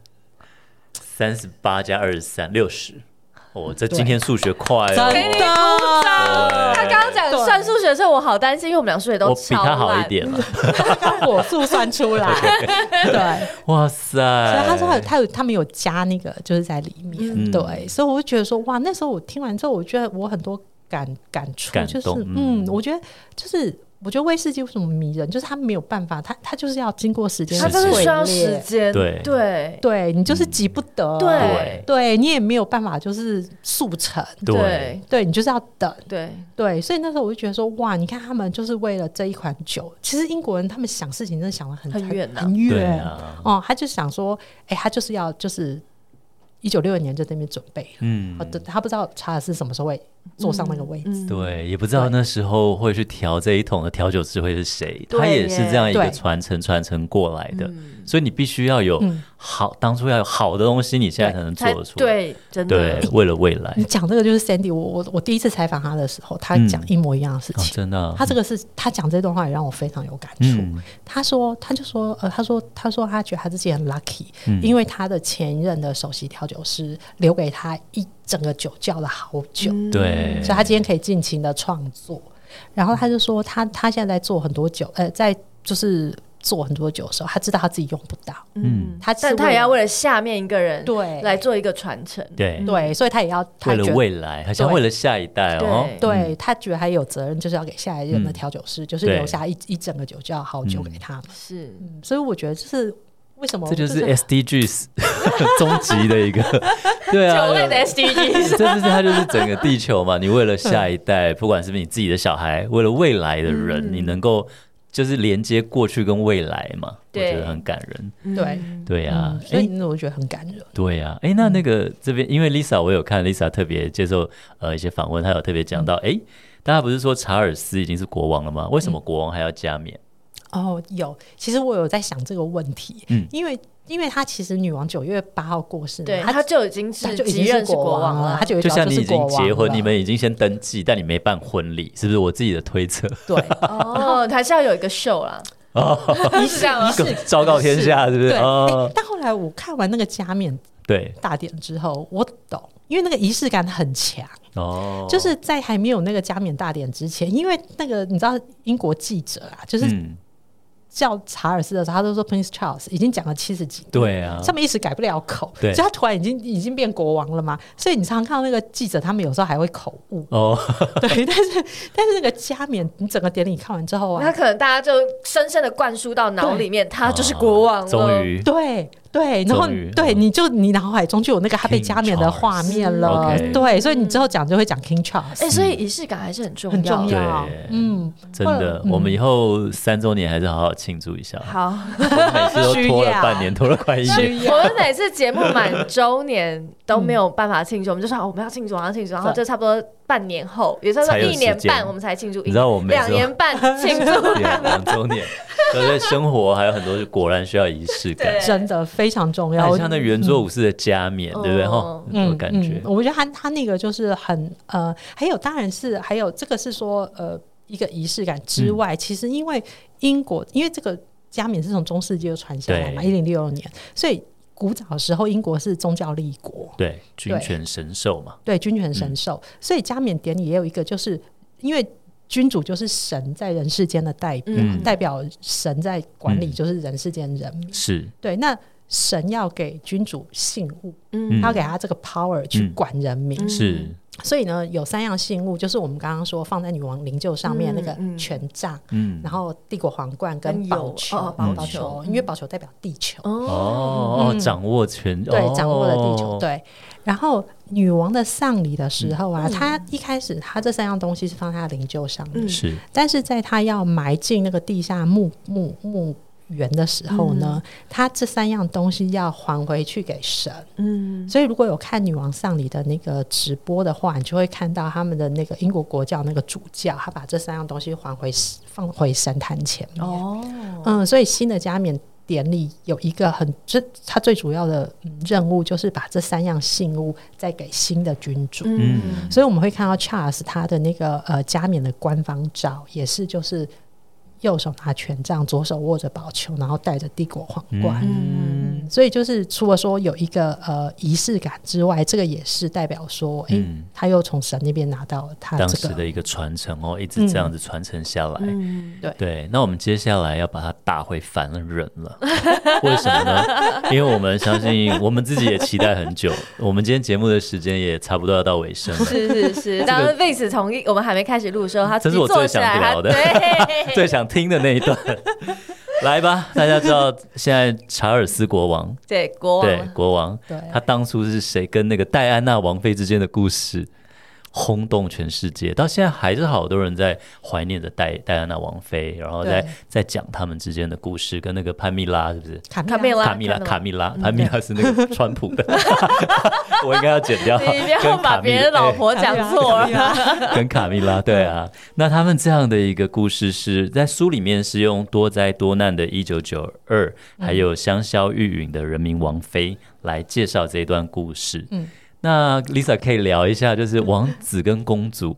三十八加二十三，六十。哦，这今天数学快哦！给你鼓掌。他刚刚讲算数学的时候，我好担心，因为我们俩数学都比他好一点了。火速算出来，对，哇塞！所以他说他有他有他们有加那个，就是在里面。对，所以我就觉得说，哇，那时候我听完之后，我觉得我很多感感触，就是嗯，我觉得就是我觉得威士忌为什么迷人，就是它没有办法，它它就是要经过时间，它就是需要时间，对。对。对，你就是急不得，对。对，你也没有办法就是速成，对。对，你就是要等，对。对，所以那时候我就觉得说，哇，你看他们就是为了这一款酒，其实英国人他们想事情真的想的很很远很远。哦，他就想说，哎，他就是要就是一九六二年就在那边准备，嗯，他不知道查尔斯什么时候会。坐上那个位置，嗯嗯、对，也不知道那时候会去调这一桶的调酒师会是谁，他也是这样一个传承传承过来的，所以你必须要有好，当初要有好的东西，你现在才能做得出来。对，真的。对，为了未来。你讲这个就是 Sandy，我我我第一次采访他的时候，他讲一模一样的事情，真的。他这个是他讲这段话也让我非常有感触。他说，他就说，呃，他说，他说他觉得他自己很 lucky，因为他的前一任的首席调酒师留给他一。整个酒窖的好酒，对，所以他今天可以尽情的创作。然后他就说他，他他现在在做很多酒，呃，在就是做很多酒的时候，他知道他自己用不到，嗯，他但他也要为了下面一个人对。来做一个传承，对。对，所以他也要为了未来，好像为了下一代哦，对。他觉得他有责任，就是要给下一任的调酒师，就是留下一一整个酒窖好酒给他们，是，所以我觉得就是。为什么？这就是 SDGs 终极的一个，对啊，酒类的 SDGs，这就是它就是整个地球嘛。你为了下一代，不管是不是你自己的小孩，为了未来的人，你能够就是连接过去跟未来嘛，我觉得很感人。对对呀，所以我觉得很感人。对呀，哎，那那个这边，因为 Lisa 我有看 Lisa 特别接受呃一些访问，她有特别讲到，哎，大家不是说查尔斯已经是国王了吗？为什么国王还要加冕？哦，有，其实我有在想这个问题，嗯，因为因为他其实女王九月八号过世，对，他就已经是即任是国王了，他就就像你已经结婚，你们已经先登记，但你没办婚礼，是不是？我自己的推测，对，哦，还是要有一个秀啦，哦，仪式仪式昭告天下，是。不是？哦，但后来我看完那个加冕对。大典之后，我懂，因为那个仪式感很强。哦，就是在还没有那个加冕大典之前，因为那个你知道英国记者啊，就是。叫查尔斯的时候，他都说 Prince Charles 已经讲了七十几年，对啊，上面一时改不了口，对，所以他突然已经已经变国王了嘛，所以你常常看到那个记者，他们有时候还会口误。哦，对，但是但是那个加冕，你整个典礼看完之后啊，那可能大家就深深的灌输到脑里面，他就是国王了，终于，对。对，然后对，你就你脑海中就有那个他被加冕的画面了。对，所以你之后讲就会讲 King Charles。哎，所以仪式感还是很重要，很重要。嗯，真的，我们以后三周年还是好好庆祝一下。好，每次都拖了半年，拖了快一年。我们每次节目满周年都没有办法庆祝，我们就说我们要庆祝，我们要庆祝，然后 就差不多半年后，也就是说一年半我们才庆祝。你知道我们两年半 庆祝两周年。对，生活还有很多，果然需要仪式感，真的非常重要。像那圆桌武士的加冕，对不对？哈，有感觉。我觉得他他那个就是很呃，还有当然是还有这个是说呃一个仪式感之外，其实因为英国因为这个加冕是从中世纪就传下来嘛，一零六六年，所以古早的时候英国是宗教立国，对，君权神授嘛，对，君权神授，所以加冕典礼也有一个，就是因为。君主就是神在人世间的代表，嗯、代表神在管理，就是人世间人。民。是、嗯、对，那神要给君主信物，嗯，他要给他这个 power 去管人民。嗯、是，所以呢，有三样信物，就是我们刚刚说放在女王灵柩上面那个权杖，嗯，然后帝国皇冠跟宝球，哦宝球，因为宝球代表地球。哦，掌握权，对，掌握了地球，对。然后女王的丧礼的时候啊，她一开始她这三样东西是放在她灵柩上面，是。但是在她要埋进那个地下墓墓墓园的时候呢，他这三样东西要还回去给神。嗯。所以如果有看女王丧礼的那个直播的话，你就会看到他们的那个英国国教那个主教，他把这三样东西还回放回神坛前面。哦。嗯，所以新的加冕。典礼有一个很，这他最主要的任务就是把这三样信物再给新的君主。嗯，所以我们会看到 Charles 他的那个呃加冕的官方照，也是就是右手拿权杖，左手握着宝球，然后戴着帝国皇冠。嗯，所以就是除了说有一个呃仪式感之外，这个也是代表说，哎、嗯，他又从神那边拿到了他、这个、当时的一个传承哦，一直这样子传承下来。嗯，对对。那我们接下来要把它打回凡人了，为什么呢？因为我们相信，我们自己也期待很久。我们今天节目的时间也差不多要到尾声了。是是是。当然，Vince 从一我们还没开始录的时候，他这是我最想聊的，最想听的那一段。来吧，大家知道现在查尔斯国王，对国王，对国王，对他当初是谁跟那个戴安娜王妃之间的故事？轰动全世界，到现在还是好多人在怀念着戴戴安娜王妃，然后在在讲他们之间的故事，跟那个潘蜜拉是不是？卡卡蜜拉，卡蜜拉，卡蜜拉，潘蜜拉是那个川普的，我应该要剪掉。你不要把别人老婆讲错了。跟卡蜜拉，对啊，那他们这样的一个故事是在书里面是用多灾多难的一九九二，还有香消玉殒的人民王妃来介绍这一段故事。嗯。那 Lisa 可以聊一下，就是王子跟公主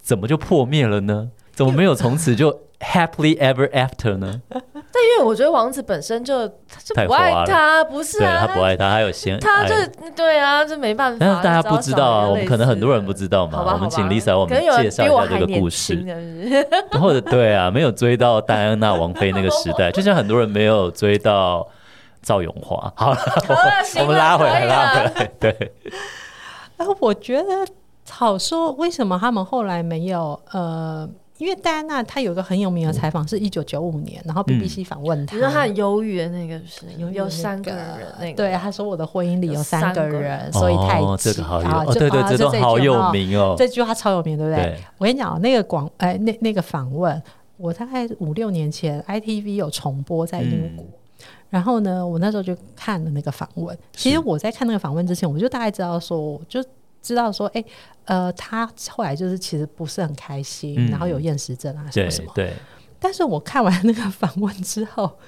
怎么就破灭了呢？怎么没有从此就 happily ever after 呢？但因为我觉得王子本身就就不爱他，不是啊？他不爱他，还有先他就对啊，这没办法。但是大家不知道啊，我们可能很多人不知道嘛。我们请 Lisa 我们介绍一下这个故事，或者对啊，没有追到戴安娜王妃那个时代，就像很多人没有追到。赵永华，好了，我们 拉回来，拉回来。对，呃，我觉得好说，为什么他们后来没有？呃，因为戴安娜她有一个很有名的采访，是一九九五年，然后 BBC 访问她，你说她很忧郁的那个是有有三个人，那个。对，她说我的婚姻里有三个。人，所以太急。这个好有，对对，这都好有名哦，这句话超有名，对不对？我跟你讲，那个广，哎，那那个访问，我大概五六年前 ITV 有重播在英国。然后呢，我那时候就看了那个访问。其实我在看那个访问之前，我就大概知道说，就知道说，哎，呃，他后来就是其实不是很开心，嗯、然后有厌食症啊什么什么。对。对，但是我看完那个访问之后，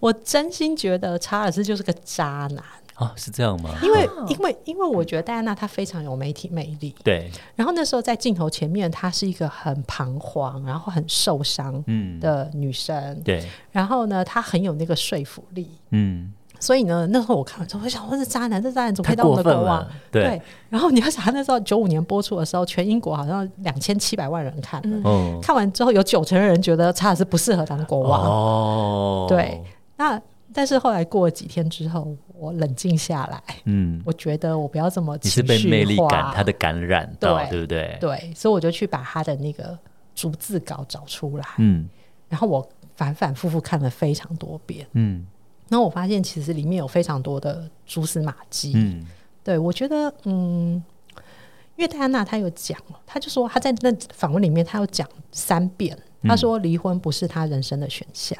我真心觉得查尔斯就是个渣男。哦，是这样吗？因为，因为，因为我觉得戴安娜她非常有媒体魅力。对。然后那时候在镜头前面，她是一个很彷徨，然后很受伤的女生。嗯、对。然后呢，她很有那个说服力。嗯。所以呢，那时候我看完之后，我想，我是渣男，这渣男怎么可以当我们的国王？对，对。然后你要想，那时候九五年播出的时候，全英国好像两千七百万人看了。嗯。看完之后，有九成的人觉得查尔斯不适合当国王。哦。对。那。但是后来过了几天之后，我冷静下来，嗯，我觉得我不要这么情绪化，你是被魅力感他的感染到，对，对不对？对，所以我就去把他的那个逐字稿找出来，嗯，然后我反反复复看了非常多遍，嗯，然后我发现其实里面有非常多的蛛丝马迹，嗯，对，我觉得，嗯，因为戴安娜她有讲，她就说她在那访问里面，她有讲三遍，她说离婚不是她人生的选项。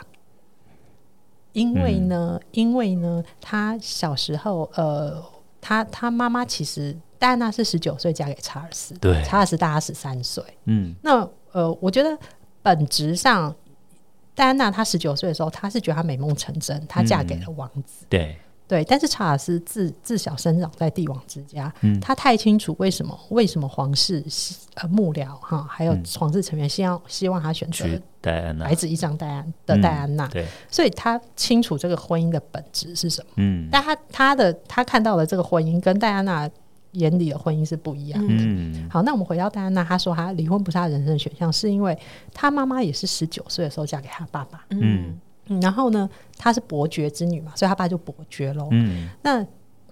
因为呢，嗯、因为呢，他小时候，呃，他他妈妈其实戴安娜是十九岁嫁给查尔斯，对，查尔斯大他十三岁，嗯，那呃，我觉得本质上，戴安娜她十九岁的时候，她是觉得她美梦成真，她嫁给了王子，嗯、对。对，但是查尔斯自自小生长在帝王之家，嗯、他太清楚为什么为什么皇室呃幕僚哈，还有皇室成员希望希望他选择戴安娜。白纸一张戴安的戴安娜，对，所以他清楚这个婚姻的本质是什么，嗯，但他他的他看到的这个婚姻跟戴安娜眼里的婚姻是不一样的，嗯，好，那我们回到戴安娜，她说她离婚不是她人生的选项，是因为她妈妈也是十九岁的时候嫁给她爸爸，嗯。嗯、然后呢，她是伯爵之女嘛，所以她爸就伯爵喽。嗯，那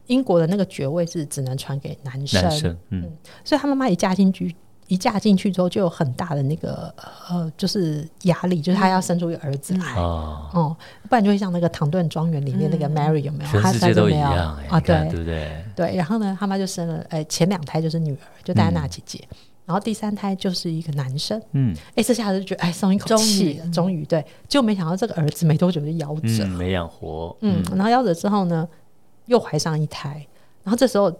英国的那个爵位是只能传给男生。男生，嗯，嗯，所以她妈妈一嫁进去，一嫁进去之后就有很大的那个呃，就是压力，就是她要生出一个儿子来。哦、嗯嗯，不然就会像那个唐顿庄园里面那个 Mary 有没有？全世界都一样啊，对对不对？对，然后呢，他妈就生了，哎，前两胎就是女儿，就戴安娜姐姐。嗯然后第三胎就是一个男生，嗯，哎，这下子就觉得哎松一口气，终于对，就没想到这个儿子没多久就夭折，嗯，没养活，嗯，然后夭折之后呢，又怀上一胎，然后这时候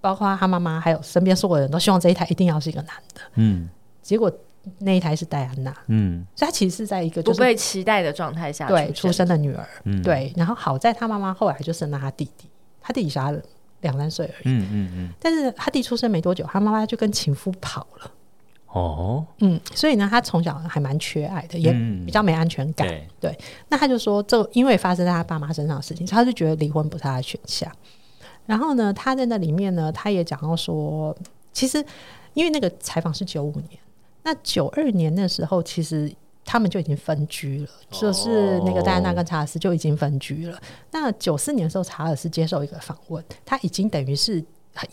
包括他妈妈还有身边所有人都希望这一胎一定要是一个男的，嗯，结果那一胎是戴安娜，嗯，所以他其实是在一个不被期待的状态下对出生的女儿，对，然后好在她妈妈后来就生了她弟弟，她弟弟是他的。两三岁而已，嗯嗯嗯，但是他弟出生没多久，他妈妈就跟情夫跑了，哦，嗯，所以呢，他从小还蛮缺爱的，也比较没安全感。嗯、对，对，那他就说，这因为发生在他爸妈身上的事情，他就觉得离婚不是他的选项。然后呢，他在那里面呢，他也讲到说，其实因为那个采访是九五年，那九二年那时候，其实他们就已经分居了，哦、就是那个戴安娜跟查尔斯就已经分居了。那九四年的时候，查尔斯接受一个访问，他已经等于是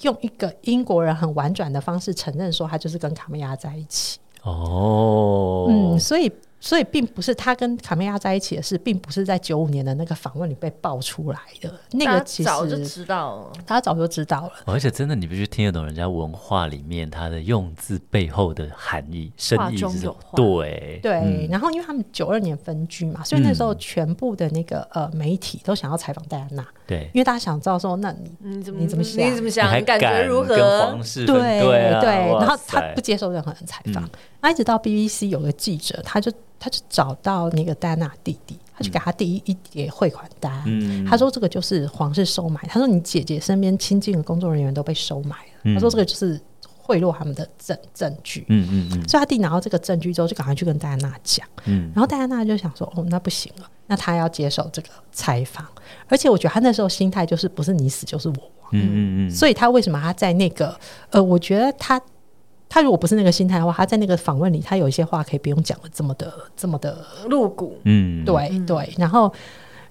用一个英国人很婉转的方式承认说，他就是跟卡梅拉在一起。哦，嗯，所以。所以并不是他跟卡梅拉在一起的事，并不是在九五年的那个访问里被爆出来的。那个其实早就知道了，他早就知道了。而且真的，你必须听得懂人家文化里面他的用字背后的含义、深意是什么。对对、嗯，然后因为他们九二年分居嘛，所以那时候全部的那个呃媒体都想要采访戴安娜。对，因为大家想知道说，那你你怎么你怎么想？你怎么想？你感觉如何？跟皇室对对、啊、对，然后他不接受任何人采访。那、嗯、一直到 BBC 有个记者，他就。他就找到那个戴安娜弟弟，他就给他第一一叠汇款单、嗯。他说这个就是皇室收买。他说你姐姐身边亲近的工作人员都被收买了。嗯、他说这个就是贿赂他们的证证据。嗯嗯嗯。所以他弟拿到这个证据之后，就赶快去跟戴安娜讲。嗯。然后戴安娜就想说：“哦，那不行了，那他要接受这个采访。而且我觉得他那时候心态就是不是你死就是我亡。嗯嗯嗯。所以他为什么他在那个呃，我觉得他。他如果不是那个心态的话，他在那个访问里，他有一些话可以不用讲的这么的这么的露骨。嗯，对对。然后，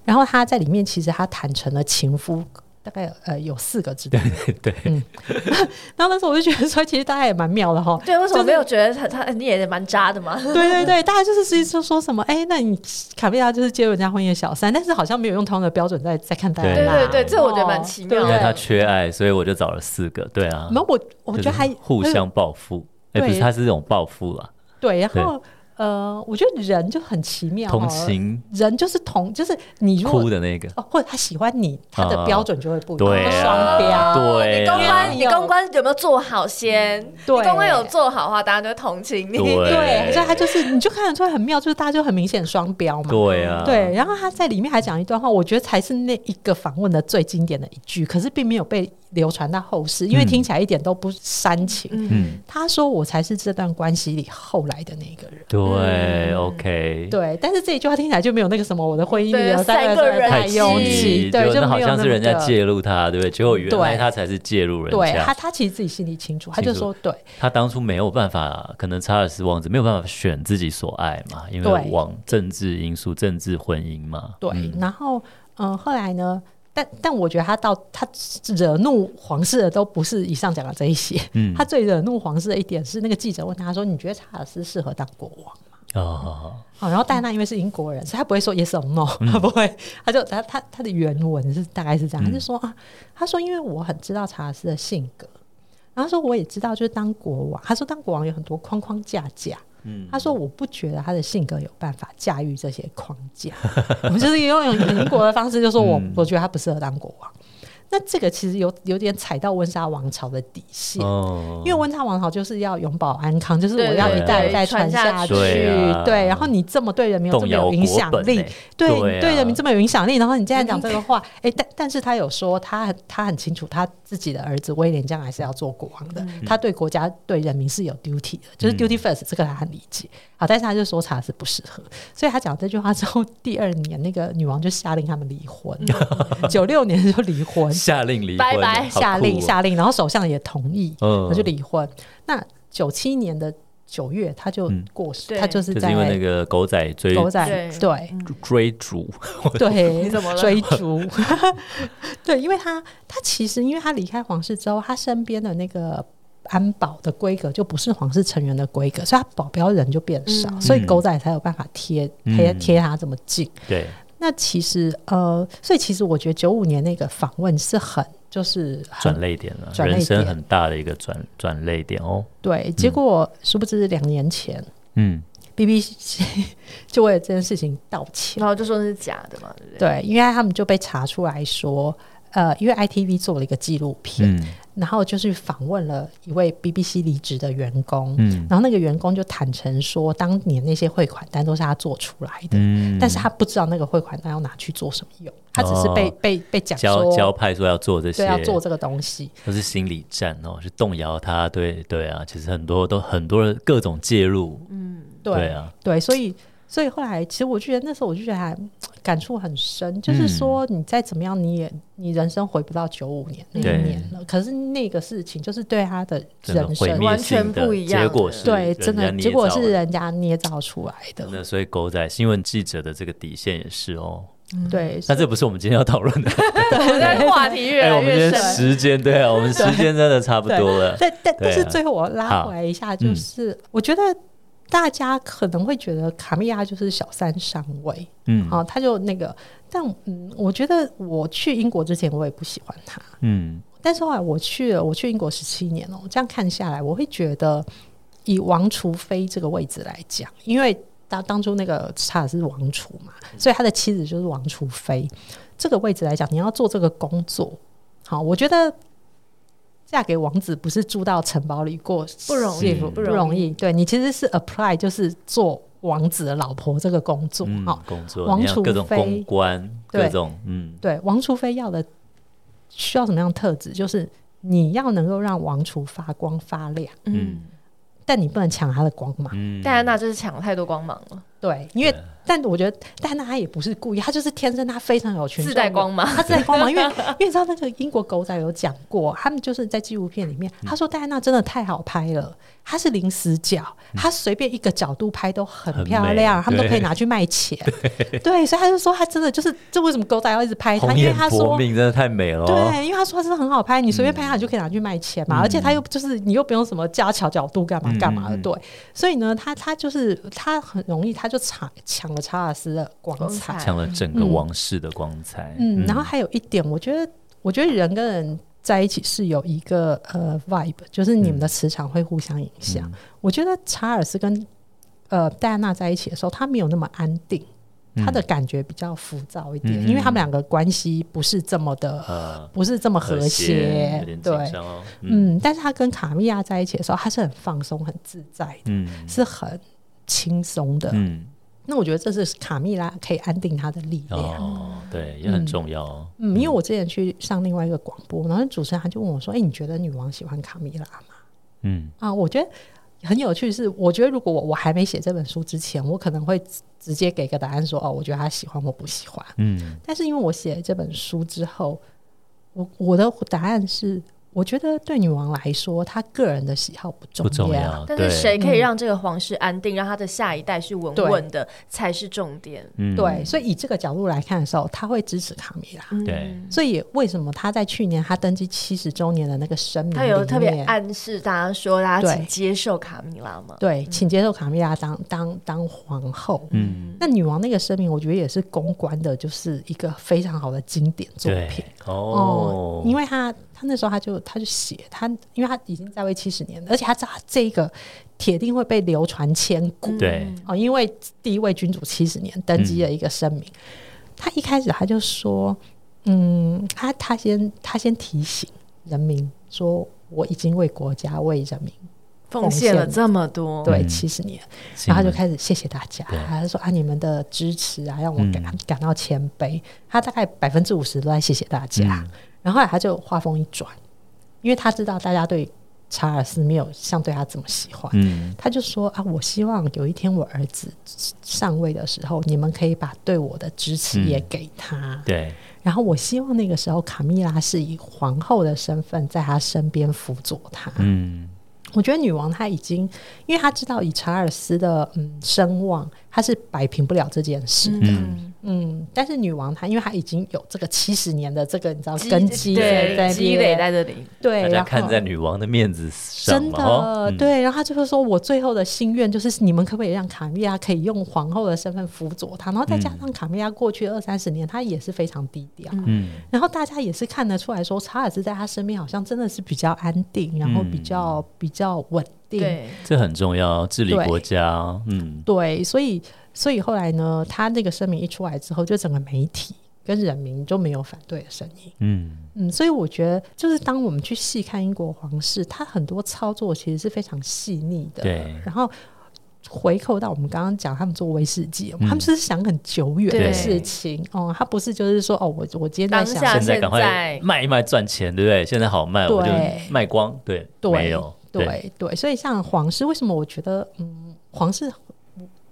然后他在里面其实他坦诚了情夫。大概有呃有四个字，对对对，嗯，然后那时候我就觉得说，其实大家也蛮妙的哈。对，为什么没有觉得他他你也蛮渣的嘛？对对对，大家就是实际说说什么，哎，那你卡贝拉就是接入人家婚姻的小三，但是好像没有用同样的标准在在看待。对对对，这我觉得蛮奇妙的。因为他缺爱，所以我就找了四个，对啊。那我我觉得还互相报复，哎，不是，他是这种报复了。对，然后。呃，我觉得人就很奇妙，同情人就是同，就是你哭的那个，哦，或者他喜欢你，他的标准就会不一样，双标。对，你公关，你公关有没有做好先？对，你公关有做好的话，大家就会同情你。对，所以他就是，你就看得出来很妙，就是大家就很明显双标嘛。对啊，对。然后他在里面还讲一段话，我觉得才是那一个访问的最经典的一句，可是并没有被。流传到后世，因为听起来一点都不煽情。嗯，他说：“我才是这段关系里后来的那个人。”对、嗯、，OK，对。但是这一句话听起来就没有那个什么，我的婚姻里有三个人太拥挤，对，就好像是人家介入他，对不对？结果原来他才是介入人家。对他，他其实自己心里清楚，他就说：“对，他当初没有办法，可能查尔斯王子没有办法选自己所爱嘛，因为往政治因素、政治婚姻嘛。”对，然后嗯，后来呢？但但我觉得他到他惹怒皇室的都不是以上讲的这一些，嗯，他最惹怒皇室的一点是那个记者问他说：“你觉得查尔斯适合当国王吗？”哦，好，然后戴安娜因为是英国人，所以他不会说 yes or no，他不会，他就他他他的原文是大概是这样，他就说啊，他说因为我很知道查尔斯的性格，然后说我也知道就是当国王，他说当国王有很多框框架架。嗯，他说：“我不觉得他的性格有办法驾驭这些框架。我们就是用用英国的方式，就说我、嗯、我觉得他不适合当国王。”那这个其实有有点踩到温莎王朝的底线，哦、因为温莎王朝就是要永保安康，就是我要一代一代传下去，对。然后你这么对人民有这么有影响力，对对，对人民这么有影响力，然后你现在讲这个话，哎、嗯，但但是他有说他很他很清楚，他自己的儿子威廉将来是要做国王的，嗯、他对国家对人民是有 duty 的，就是 duty first，这个他很理解。好，但是他就说查尔斯不适合，所以他讲这句话之后，第二年那个女王就下令他们离婚，九六年就离婚。下令离婚，拜拜，下令、哦、下令，然后首相也同意，嗯，他就离婚。那九七年的九月，他就过世，嗯、他就是在、就是、因为那个狗仔追狗仔对 追逐，对，你怎么了？追逐？对，因为他他其实因为他离开皇室之后，他身边的那个安保的规格就不是皇室成员的规格，所以他保镖人就变少，嗯、所以狗仔才有办法贴贴贴他这么近。对。那其实呃，所以其实我觉得九五年那个访问是很就是转泪点了，人生很大的一个转转泪点哦。对，结果殊不知两年前，嗯，BBC 就为了这件事情道歉，然后就说是假的嘛，对不对？对，因为他们就被查出来说，呃，因为 ITV 做了一个纪录片。嗯。然后就是访问了一位 BBC 离职的员工，嗯，然后那个员工就坦诚说，当年那些汇款单都是他做出来的，嗯，但是他不知道那个汇款单要拿去做什么用，他只是被、哦、被被讲说交交派说要做这些，对，要做这个东西，都是心理战哦，是动摇他，对对啊，其实很多都很多人各种介入，嗯，对，对啊，对，所以。所以后来，其实我就觉得那时候我就觉得还感触很深，就是说你再怎么样，你也你人生回不到九五年那一年了。可是那个事情就是对他的人生完全不一样，结果是对，真的结果是人家捏造出来的。那所以狗仔新闻记者的这个底线也是哦，对。但这不是我们今天要讨论的，对，话题越来越深。时间对啊，我们时间真的差不多了。对，但但是最后我拉回来一下，就是我觉得。大家可能会觉得卡米亚就是小三上位，嗯，好，他就那个，但嗯，我觉得我去英国之前我也不喜欢他，嗯，但是后来我去了，我去英国十七年了，我这样看下来，我会觉得以王储妃这个位置来讲，因为当当初那个查尔斯王储嘛，所以他的妻子就是王储妃，这个位置来讲，你要做这个工作，好，我觉得。嫁给王子不是住到城堡里过不容易，不容易。对，你其实是 apply 就是做王子的老婆这个工作啊，工作。王储妃公关各种嗯，对，王储妃要的需要什么样的特质？就是你要能够让王储发光发亮，嗯，但你不能抢他的光芒。戴安娜就是抢了太多光芒了，对，因为。但我觉得，戴安娜她也不是故意，她就是天生，她非常有群众自带光芒，她自带光芒，因为 因为你知道那个英国狗仔有讲过，他们就是在纪录片里面，他说戴安娜真的太好拍了，她是零死角，她随便一个角度拍都很漂亮，他们都可以拿去卖钱，对，所以他就说他真的就是，这为什么狗仔要一直拍他？因为他说命真的太美了，对，因为他说他真的很好拍，你随便拍他就可以拿去卖钱嘛，而且他又就是你又不用什么加巧角度干嘛干嘛的，对，所以呢，他他就是他很容易他就抢抢了查尔斯的。光彩抢了整个王室的光彩。嗯，嗯，然后还有一点，我觉得，我觉得人跟人在一起是有一个呃 vibe，就是你们的磁场会互相影响。嗯、我觉得查尔斯跟呃戴安娜在一起的时候，他没有那么安定，嗯、他的感觉比较浮躁一点，嗯、因为他们两个关系不是这么的，呃、不是这么和谐。对，嗯，嗯，但是他跟卡米亚在一起的时候，他是很放松、很自在的，嗯、是很轻松的，嗯。那我觉得这是卡蜜拉可以安定他的力量，哦，对，也很重要。嗯，嗯，因为我之前去上另外一个广播，然后主持人他就问我说：“哎、欸，你觉得女王喜欢卡蜜拉吗？”嗯，啊，我觉得很有趣是，我觉得如果我我还没写这本书之前，我可能会直接给个答案说：“哦，我觉得他喜欢我不喜欢。”嗯，但是因为我写了这本书之后，我我的答案是。我觉得对女王来说，她个人的喜好不重要，重要，但是谁可以让这个皇室安定，嗯、让她的下一代是稳稳的，才是重点。嗯、对，所以以这个角度来看的时候，他会支持卡米拉。对、嗯，所以为什么他在去年他登基七十周年的那个声明，他有特别暗示大家说，大家请接受卡米拉吗？对，请接受卡米拉当当当皇后。嗯，那女王那个声明，我觉得也是公关的，就是一个非常好的经典作品。哦，哦，因为他。他那时候他就他就写他，因为他已经在位七十年了，而且他知道这个铁定会被流传千古。对。哦，因为第一位君主七十年登基了一个声明，嗯、他一开始他就说，嗯，他他先他先提醒人民说，我已经为国家为人民奉献了这么多，对七十年，嗯、然后他就开始谢谢大家，他就说啊，你们的支持啊，让我感、嗯、感到谦卑。他大概百分之五十都在谢谢大家。嗯然后后来他就话锋一转，因为他知道大家对查尔斯没有像对他这么喜欢，嗯，他就说啊，我希望有一天我儿子上位的时候，你们可以把对我的支持也给他，嗯、对。然后我希望那个时候卡蜜拉是以皇后的身份在他身边辅佐他，嗯。我觉得女王她已经，因为她知道以查尔斯的嗯声望，她是摆平不了这件事的。嗯，嗯，但是女王她，因为她已经有这个七十年的这个你知道根基在积累在这里，对，大家看在女王的面子上，真的对。然后她就会说，我最后的心愿就是你们可不可以让卡米亚可以用皇后的身份辅佐她？然后再加上卡米亚过去二三十年，她也是非常低调。嗯，然后大家也是看得出来说，查尔斯在她身边好像真的是比较安定，然后比较比较。稳定，对，这很重要，治理国家，嗯，对，所以，所以后来呢，他那个声明一出来之后，就整个媒体跟人民都没有反对的声音。嗯嗯，所以我觉得，就是当我们去细看英国皇室，他很多操作其实是非常细腻的。对，然后。回扣到我们刚刚讲，他们做威士忌，嗯、他们就是想很久远的事情哦，他不是就是说哦，我我今天在想现在赶快卖一卖赚钱，对不对？现在好卖，我就卖光，对，对没有，对对，对，所以像皇室，为什么我觉得嗯，皇室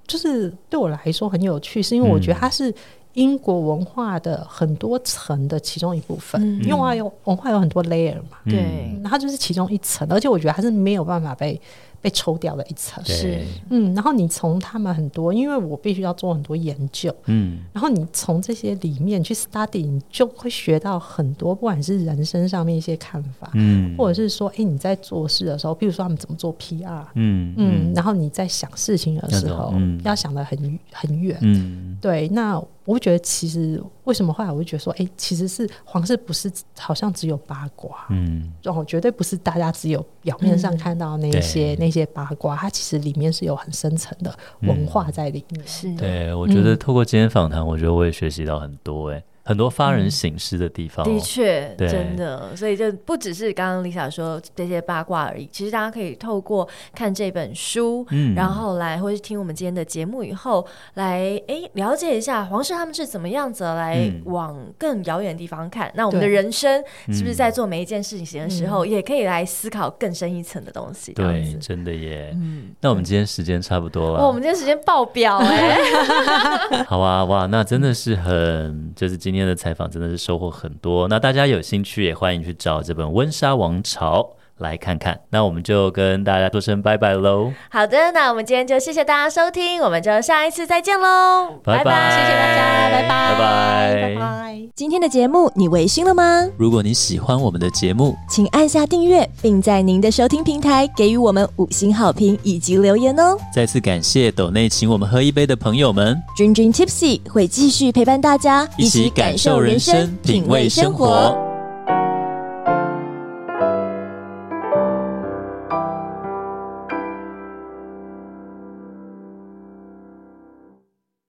就是对我来说很有趣，是因为我觉得它是英国文化的很多层的其中一部分，嗯、因为文化有文化有很多 layer 嘛，对、嗯，它就是其中一层，而且我觉得它是没有办法被。被抽掉了一层。是，嗯，然后你从他们很多，因为我必须要做很多研究，嗯，然后你从这些里面去 study，你就会学到很多，不管是人生上面一些看法，嗯，或者是说，哎、欸，你在做事的时候，比如说他们怎么做 PR，嗯嗯，然后你在想事情的时候，嗯、要想得很很远，嗯，对，那。我会觉得其实为什么后来我会觉得说，哎、欸，其实是皇室不是好像只有八卦，嗯，然后绝对不是大家只有表面上看到那些、嗯、那些八卦，它其实里面是有很深层的文化在里面。对，我觉得透过今天访谈，我觉得我也学习到很多、欸，哎。很多发人省思的地方、哦嗯，的确，真的，所以就不只是刚刚 Lisa 说这些八卦而已。其实大家可以透过看这本书，嗯，然后来或是听我们今天的节目以后，来哎了解一下皇室他们是怎么样子来往更遥远的地方看。嗯、那我们的人生是不是在做每一件事情的时候，也可以来思考更深一层的东西？对，真的耶。嗯，那我们今天时间差不多了。哦，我们今天时间爆表哎。好啊，哇，那真的是很，就是今天。今天的采访真的是收获很多，那大家有兴趣也欢迎去找这本《温莎王朝》来看看。那我们就跟大家说声拜拜喽。好的，那我们今天就谢谢大家收听，我们就下一次再见喽，拜拜，谢谢大家，拜拜，拜拜，拜拜。今天的节目你微醺了吗？如果你喜欢我们的节目，请按下订阅，并在您的收听平台给予我们五星好评以及留言哦。再次感谢斗内请我们喝一杯的朋友们，Dream Dream Tipsy 会继续陪伴大家，一起感受人生，品味生活。